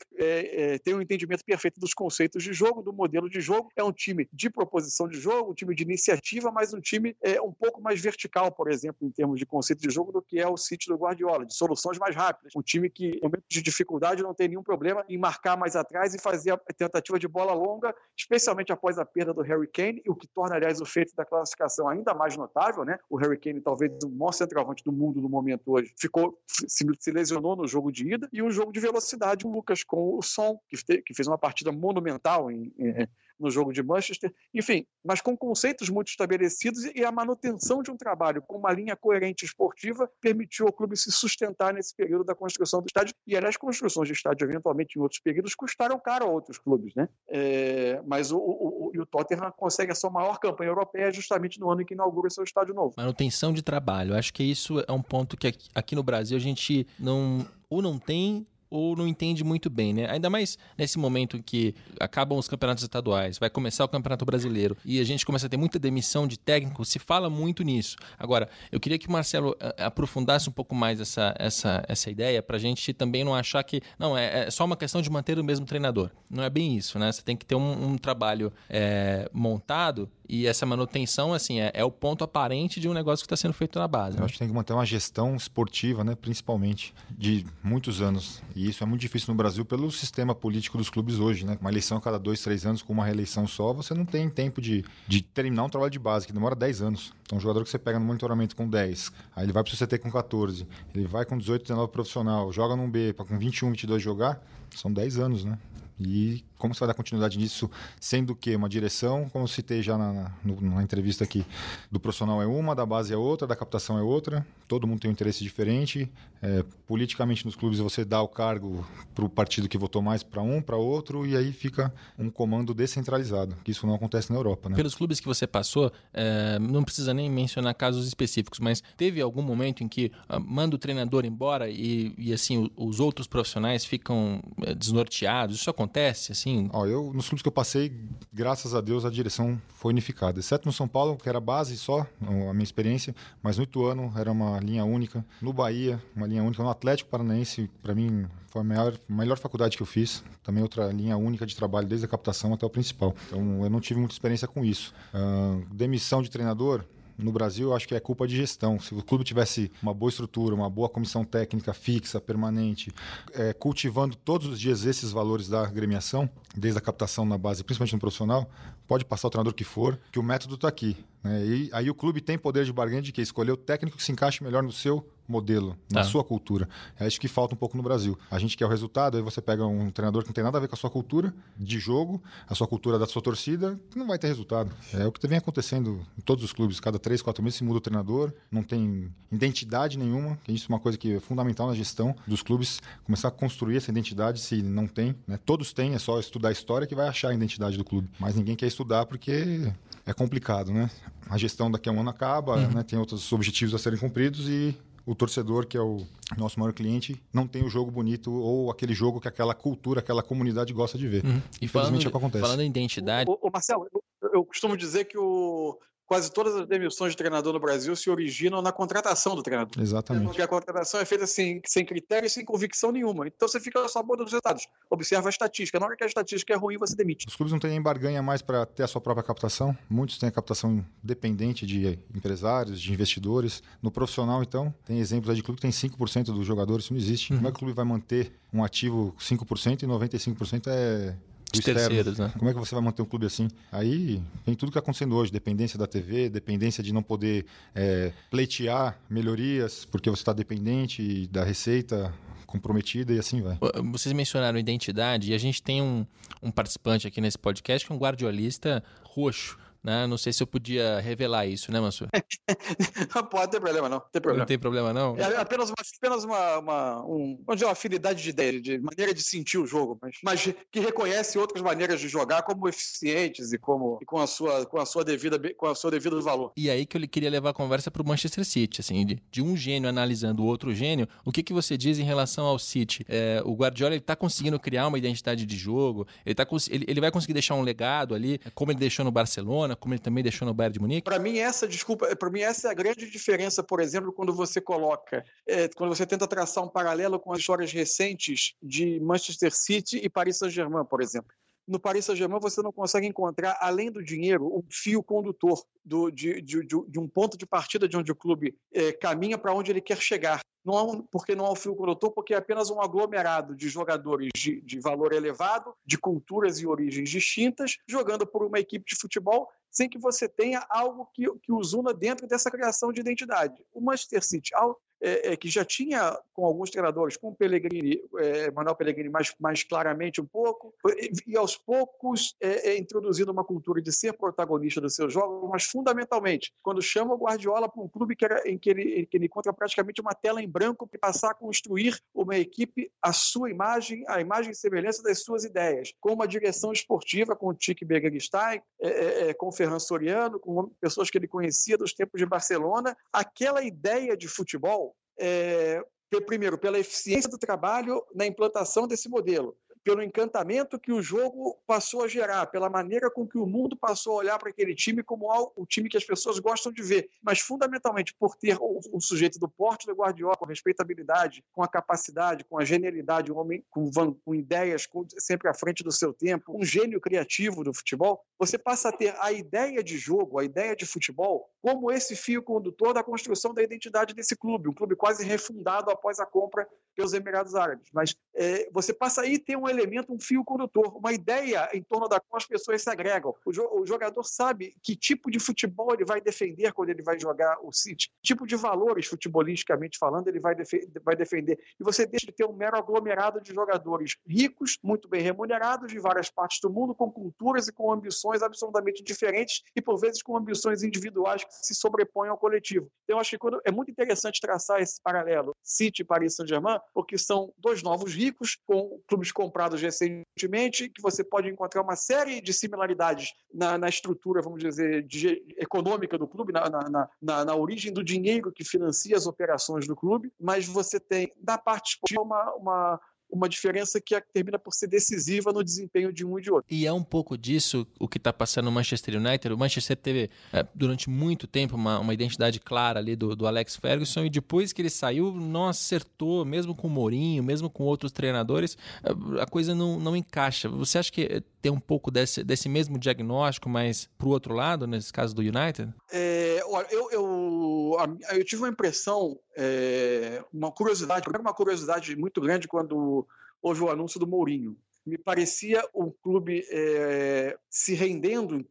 é, ter um entendimento perfeito dos conceitos de jogo, do modelo de jogo. É um time de proposição de jogo, um time de iniciativa, mas um time é, um pouco mais vertical, por exemplo, em termos de conceito de jogo, do que é o City do Guardiola, de soluções mais rápidas. Um time que, em momentos de dificuldade, não tem nenhum problema em marcar mais atrás e fazer a tentativa de bola longa, especialmente após a perda do Harry Kane, o que torna, aliás, o feito da classificação ainda mais notável. Né? O Harry Kane, talvez o maior centroavante do mundo no momento hoje, ficou se, se lesionou no jogo de ida, e um jogo de velocidade, o Lucas com o Som, que, fe, que fez uma partida monumental em, em no jogo de Manchester, enfim, mas com conceitos muito estabelecidos e a manutenção de um trabalho com uma linha coerente esportiva permitiu ao clube se sustentar nesse período da construção do estádio. E, aliás, construções de estádio, eventualmente, em outros períodos, custaram caro a outros clubes, né? É, mas o, o, o, o Tottenham consegue a sua maior campanha europeia justamente no ano em que inaugura seu estádio novo. Manutenção de trabalho. Acho que isso é um ponto que aqui no Brasil a gente não ou não tem ou não entende muito bem, né? Ainda mais nesse momento que acabam os campeonatos estaduais, vai começar o Campeonato Brasileiro e a gente começa a ter muita demissão de técnico, se fala muito nisso. Agora, eu queria que o Marcelo eh, aprofundasse um pouco mais essa, essa, essa ideia para a gente também não achar que não é, é, só uma questão de manter o mesmo treinador. Não é bem isso, né? Você tem que ter um, um trabalho é, montado e essa manutenção, assim, é, é, o ponto aparente de um negócio que está sendo feito na base. Eu né? acho que tem que manter uma gestão esportiva, né, principalmente, de muitos anos. E isso é muito difícil no Brasil pelo sistema político dos clubes hoje, né? Uma eleição a cada dois, três anos, com uma reeleição só, você não tem tempo de, de terminar um trabalho de base, que demora 10 anos. Então, um jogador que você pega no monitoramento com 10, aí ele vai para o CT com 14, ele vai com 18, 19 profissional, joga num B, para com 21, 22 jogar, são 10 anos, né? E como você vai dar continuidade nisso, sendo que uma direção, como citei já na, na, na, entrevista aqui, do profissional é uma, da base é outra, da captação é outra, todo mundo tem um interesse diferente. É, politicamente nos clubes você dá o cargo para o partido que votou mais para um, para outro, e aí fica um comando descentralizado, que isso não acontece na Europa. Né? Pelos clubes que você passou, é, não precisa nem mencionar casos específicos, mas teve algum momento em que uh, manda o treinador embora e, e assim os outros profissionais ficam é, desnorteados? Isso acontece? assim? Ó, eu, nos clubes que eu passei, graças a Deus, a direção foi unificada. Exceto no São Paulo, que era base só, a minha experiência, mas no Ituano era uma linha única. No Bahia, uma linha única. No Atlético Paranaense, para mim, foi a maior, melhor faculdade que eu fiz. Também outra linha única de trabalho, desde a captação até o principal. Então, eu não tive muita experiência com isso. Uh, demissão de treinador, no Brasil, acho que é culpa de gestão. Se o clube tivesse uma boa estrutura, uma boa comissão técnica fixa, permanente, é, cultivando todos os dias esses valores da agremiação, desde a captação na base, principalmente no profissional, pode passar o treinador que for, que o método está aqui. Né? E aí o clube tem poder de barganha de que escolher o técnico que se encaixe melhor no seu modelo, na tá. sua cultura. É isso que falta um pouco no Brasil. A gente quer o resultado, aí você pega um treinador que não tem nada a ver com a sua cultura de jogo, a sua cultura da sua torcida, não vai ter resultado. É o que vem acontecendo em todos os clubes. Cada três, quatro meses se muda o treinador, não tem identidade nenhuma. Isso é uma coisa que é fundamental na gestão dos clubes, começar a construir essa identidade se não tem. Né? Todos têm, é só estudar a história que vai achar a identidade do clube. Mas ninguém quer estudar porque é complicado, né? A gestão daqui a um ano acaba, uhum. né? tem outros objetivos a serem cumpridos e o torcedor, que é o nosso maior cliente, não tem o jogo bonito ou aquele jogo que aquela cultura, aquela comunidade gosta de ver. Uhum. E falando, é o que acontece. Falando em identidade. O, o, o Marcelo, eu, eu, costumo dizer que o, quase todas as demissões de treinador no Brasil se originam na contratação do treinador. Exatamente. Porque a contratação é feita sem, sem critério e sem convicção nenhuma. Então você fica só boa dos resultados. Observa a estatística. Na hora que a estatística é ruim, você demite. Os clubes não têm nem barganha mais para ter a sua própria captação. Muitos têm a captação dependente de empresários, de investidores. No profissional, então, tem exemplos de clube que tem 5% dos jogadores. Isso não existe. Uhum. Como é que o clube vai manter um ativo 5% e 95% é de terceiros, né? Como é que você vai manter um clube assim? Aí tem tudo que está acontecendo hoje, dependência da TV, dependência de não poder é, pleitear melhorias, porque você está dependente da receita comprometida e assim vai. Vocês mencionaram identidade e a gente tem um, um participante aqui nesse podcast que é um guardiolista roxo. Né? Não sei se eu podia revelar isso, né, Mansur? não pode ter problema, não. Tem problema. Não tem problema, não? É apenas uma, apenas uma, uma, um, uma afinidade de ideia, de maneira de sentir o jogo, mas, mas que reconhece outras maneiras de jogar como eficientes e, como, e com, a sua, com, a sua devida, com a sua devido valor. E aí que eu queria levar a conversa para o Manchester City, assim, de, de, um gênio analisando o outro gênio, o que, que você diz em relação ao City? É, o Guardiola está conseguindo criar uma identidade de jogo, ele, tá, ele, ele vai conseguir deixar um legado ali, como ele deixou no Barcelona, como ele também deixou no Bayern de Munique? Para mim essa, desculpa, para mim essa é a grande diferença, por exemplo, quando você coloca, é, quando você tenta traçar um paralelo com as histórias recentes de Manchester City e Paris Saint-Germain, por exemplo no Paris Saint-Germain você não consegue encontrar, além do dinheiro, um fio condutor do, de, de, de, um ponto de partida de onde o clube é, caminha para onde ele quer chegar. Não há um, porque não há um fio condutor, porque é apenas um aglomerado de jogadores de, de valor elevado, de culturas e origens distintas, jogando por uma equipe de futebol sem que você tenha algo que, que os una dentro dessa criação de identidade. O Manchester City, ao é, é, que já tinha com alguns treinadores, com o Pellegrini, é, Manuel Pellegrini mais, mais claramente um pouco, e, e aos poucos é, é, introduzindo uma cultura de ser protagonista dos seus jogos, mas fundamentalmente, quando chama o Guardiola para um clube que era, em que ele, que ele encontra praticamente uma tela em branco para passar a construir uma equipe à sua imagem, a imagem e semelhança das suas ideias, com uma direção esportiva, com o Tic Begerstein, é, é, com o Ferran Soriano, com pessoas que ele conhecia dos tempos de Barcelona, aquela ideia de futebol é, primeiro, pela eficiência do trabalho na implantação desse modelo, pelo encantamento que o jogo passou a gerar, pela maneira com que o mundo passou a olhar para aquele time como o time que as pessoas gostam de ver, mas fundamentalmente por ter o sujeito do porte do Guardiola, com respeitabilidade, com a capacidade, com a genialidade, um homem com, com ideias com, sempre à frente do seu tempo, um gênio criativo do futebol, você passa a ter a ideia de jogo, a ideia de futebol, como esse fio condutor da construção da identidade desse clube, um clube quase refundado após a compra pelos Emirados Árabes. Mas é, você passa aí ter um elemento, um fio condutor, uma ideia em torno da qual as pessoas se agregam. O, jo o jogador sabe que tipo de futebol ele vai defender quando ele vai jogar o City, que tipo de valores, futebolisticamente falando, ele vai, def vai defender. E você deixa de ter um mero aglomerado de jogadores ricos, muito bem remunerados, de várias partes do mundo, com culturas e com ambições absolutamente diferentes e, por vezes, com ambições individuais que se sobrepõem ao coletivo. Então, eu acho que quando, é muito interessante traçar esse paralelo City Paris Saint-Germain, porque são dois novos ricos, com clubes comprados recentemente, que você pode encontrar uma série de similaridades na, na estrutura, vamos dizer, de, econômica do clube, na, na, na, na, origem do dinheiro que financia as operações do clube, mas você tem, da parte esportiva, uma, uma uma diferença que termina por ser decisiva no desempenho de um e de outro. E é um pouco disso o que está passando no Manchester United. O Manchester teve, é, durante muito tempo, uma, uma identidade clara ali do, do, Alex Ferguson, e depois que ele saiu, não acertou, mesmo com o Mourinho, mesmo com outros treinadores, é, a coisa não, não encaixa. Você acha que tem um pouco desse, desse mesmo diagnóstico, mas para o outro lado, nesse caso do United? É, olha, eu, eu, eu tive uma impressão, é, uma curiosidade, uma curiosidade muito grande quando houve o anúncio do Mourinho. Me parecia um clube é, se rendendo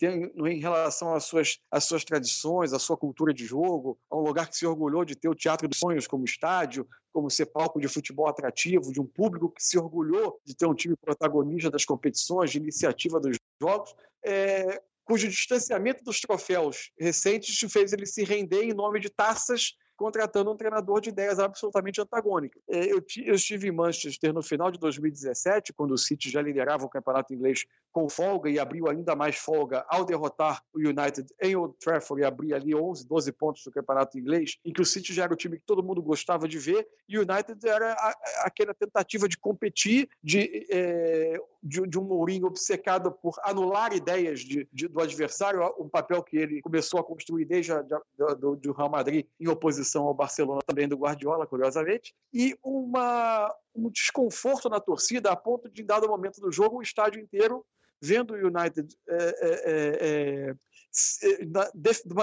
em, relação às suas, às suas tradições, à sua cultura de jogo, a um lugar que se orgulhou de ter o Teatro dos Sonhos como estádio, como ser palco de futebol atrativo, de um público que se orgulhou de ter um time protagonista das competições, de iniciativa dos jogos, é, cujo distanciamento dos troféus recentes fez ele se render em nome de taças contratando um treinador de ideias absolutamente antagônicas. É, eu, eu estive em Manchester no final de 2017, quando o City já liderava o campeonato inglês com folga e abriu ainda mais folga ao derrotar o United em Old Trafford e abrir ali 11, 12 pontos do campeonato inglês, em que o City já era o time que todo mundo gostava de ver e o United era a, aquela tentativa de competir, de, é, de, de, um Mourinho obcecado por anular ideias de, de, do adversário, um papel que ele começou a construir desde a, do, do Real Madrid em oposição ao Barcelona também do Guardiola, curiosamente, e uma, um desconforto na torcida a ponto de, em dado momento do jogo, o estádio inteiro vendo o United é,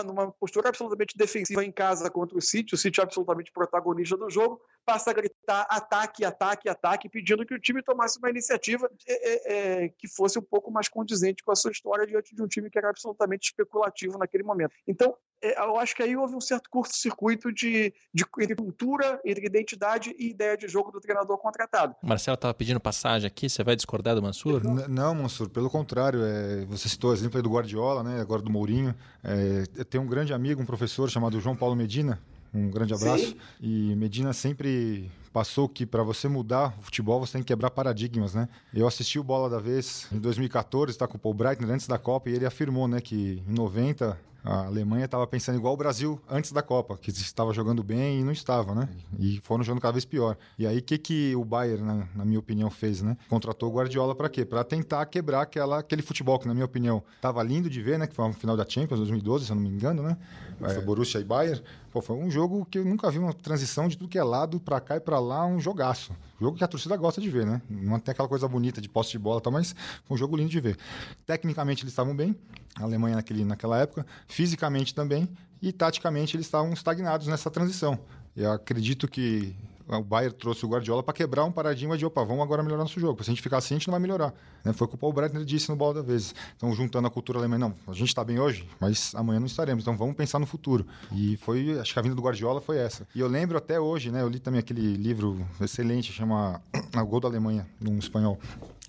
numa postura absolutamente defensiva em casa contra o City, o City é absolutamente protagonista do jogo, passa a gritar ataque, ataque, ataque, pedindo que o time tomasse uma iniciativa é, é, que fosse um pouco mais condizente com a sua história diante de um time que era absolutamente especulativo naquele momento. Então, é, eu acho que aí houve um certo curto-circuito de, de, entre cultura, entre identidade e ideia de jogo do treinador contratado. Marcelo estava pedindo passagem aqui, você vai discordar do Mansur? N não, Mansur, pelo contrário. É, você citou o exemplo aí do Guardiola, né, agora do Mourinho. É, eu tenho um grande amigo, um professor chamado João Paulo Medina, um grande abraço. Sim. E Medina sempre passou que para você mudar o futebol você tem que quebrar paradigmas, né? Eu assisti o Bola da Vez em 2014, está com o Paul Breitner antes da Copa e ele afirmou, né, que em 90 a Alemanha estava pensando igual o Brasil antes da Copa, que estava jogando bem e não estava, né? E foram jogando cada vez pior. E aí, o que, que o Bayern, na, na, minha opinião, fez, né? Contratou o Guardiola para quê? Para tentar quebrar aquela, aquele futebol que, na minha opinião, estava lindo de ver, né? Que foi uma final da Champions 2012, se eu não me engano, né? É. Foi Borussia e Bayern. Pô, foi um jogo que eu nunca vi uma transição de tudo que é lado para cá e para lá, um jogaço. Jogo que a torcida gosta de ver, né? Não tem aquela coisa bonita de posse de bola e tal, mas foi um jogo lindo de ver. Tecnicamente eles estavam bem, a Alemanha naquele, naquela época, fisicamente também, e taticamente eles estavam estagnados nessa transição. Eu acredito que o Bayern trouxe o Guardiola para quebrar um paradigma de opa, vamos agora melhorar nosso jogo. Se a gente ficar assim, a gente não vai melhorar. Né? Foi o que o Paul Breitner disse no Bola da Vez. Então, juntando a cultura alemã, não, a gente está bem hoje, mas amanhã não estaremos. Então, vamos pensar no futuro. E foi, acho que a vinda do Guardiola foi essa. E eu lembro até hoje, né? Eu li também aquele livro excelente, chama A Gol da Alemanha, num espanhol.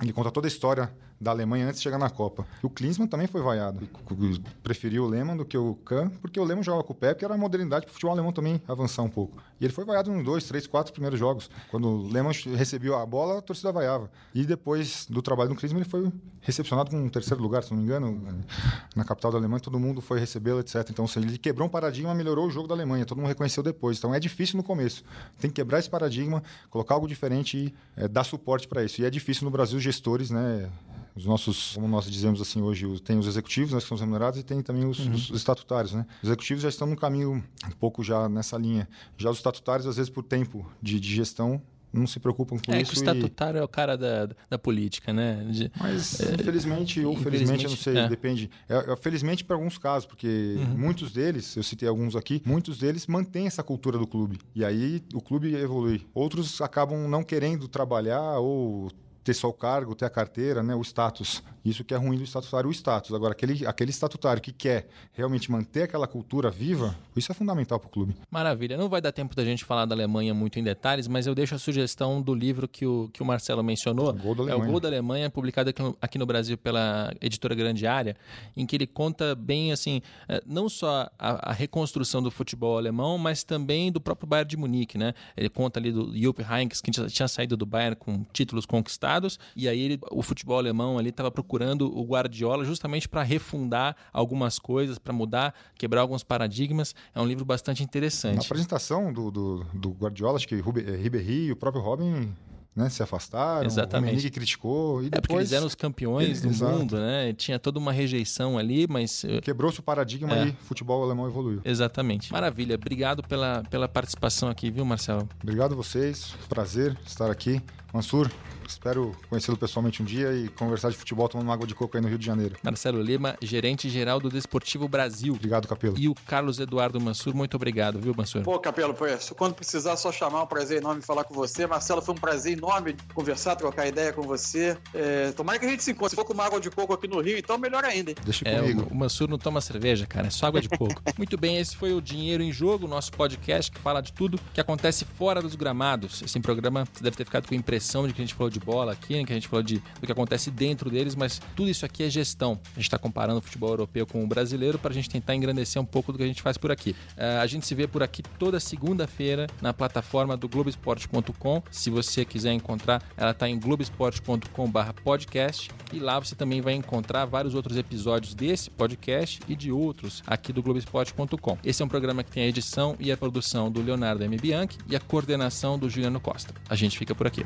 Ele conta toda a história da Alemanha antes de chegar na Copa. O Klinsmann também foi vaiado. Preferiu o Lehmann do que o Kahn, porque o Lehmann jogava com o Pepe, que era a modernidade para o futebol alemão também avançar um pouco. E ele foi vaiado nos dois, três, quatro primeiros jogos. Quando o Lehmann recebeu a bola, a torcida vaiava. E depois do trabalho do Klinsmann, ele foi recepcionado com um terceiro lugar, se não me engano, na capital da Alemanha, todo mundo foi recebê-lo, etc. Então, assim, ele quebrou um paradigma, melhorou o jogo da Alemanha, todo mundo reconheceu depois. Então, é difícil no começo. Tem que quebrar esse paradigma, colocar algo diferente e é, dar suporte para isso. E é difícil no Brasil, gestores, né? Os nossos, como nós dizemos assim hoje, tem os executivos, nós né, que são remunerados, e tem também os, uhum. os, estatutários, né? Os executivos já estão no caminho um pouco já nessa linha. Já os estatutários, às vezes, por tempo de, de gestão, não se preocupam com é isso. É que o estatutário e... é o cara da, da política, né? De... Mas, é, infelizmente ou felizmente, eu não sei, é. depende. É, é felizmente para alguns casos, porque uhum. muitos deles, eu citei alguns aqui, muitos deles mantêm essa cultura do clube. E aí o clube evolui. Outros acabam não querendo trabalhar ou ter só o cargo, ter a carteira, né, o status. Isso que é ruim do estatutário, o status. Agora, aquele, aquele estatutário que quer realmente manter aquela cultura viva, isso é fundamental para o clube. Maravilha. Não vai dar tempo da gente falar da Alemanha muito em detalhes, mas eu deixo a sugestão do livro que o, que o Marcelo mencionou. O Gol da Alemanha. É o Gol da Alemanha, publicado aqui no, aqui no Brasil pela editora Grande Área, em que ele conta bem, assim, eh, não só a, a reconstrução do futebol alemão, mas também do próprio Bayern de Munique, né? Ele conta ali do Jupp Heynckes, que tinha saído do Bayern com títulos conquistados e aí ele, o futebol alemão ali estava procurando o Guardiola justamente para refundar algumas coisas, para mudar, quebrar alguns paradigmas. É um livro bastante interessante. Na apresentação do, do, do Guardiola, acho que Ribéry e o próprio Robin né, se afastaram. Exatamente. O Menig criticou e É depois porque eles eram os campeões do mundo, né? Tinha toda uma rejeição ali, mas eh, quebrou-se o paradigma É. e o futebol alemão evoluiu. exatamente. Maravilha. Obrigado pela, pela participação aqui, viu, Marcelo? Obrigado a vocês, prazer estar aqui. Mansur, espero conhecê-lo pessoalmente um dia e conversar de futebol tomando uma água de coco aí no Rio de Janeiro. Marcelo Lima, gerente geral do Desportivo Brasil. Obrigado, Capelo. E o Carlos Eduardo Mansur, muito obrigado, viu, Mansur? Pô, Capelo, foi isso. quando precisar, só chamar. É um prazer enorme falar com você. Marcelo, foi um prazer enorme conversar, trocar ideia com você. É, tomara que a gente se encontre. Se for com uma água de coco aqui no Rio, então melhor ainda. hein? Deixa É, comigo. o, o Mansur não toma cerveja, cara, é só água de coco. Muito bem, esse foi o Dinheiro em Jogo, nosso podcast que fala de tudo que acontece fora dos gramados. Esse programa, você deve ter ficado com a impressão de que a gente falou de bola aqui, né, que a gente falou de, do que acontece dentro deles, mas tudo isso aqui é gestão. A gente está comparando o futebol europeu com o brasileiro para a gente tentar engrandecer um pouco do que a gente faz por aqui. Eh, a gente se vê por aqui toda segunda-feira na plataforma do Globoesporte.com. Se você quiser encontrar, ela está em globoesporte.com/podcast e lá você também vai encontrar vários outros episódios desse podcast e de outros aqui do Globoesporte.com. Esse é um programa que tem a edição e a produção do Leonardo M. Bianchi e a coordenação do Juliano Costa. A gente fica por aqui.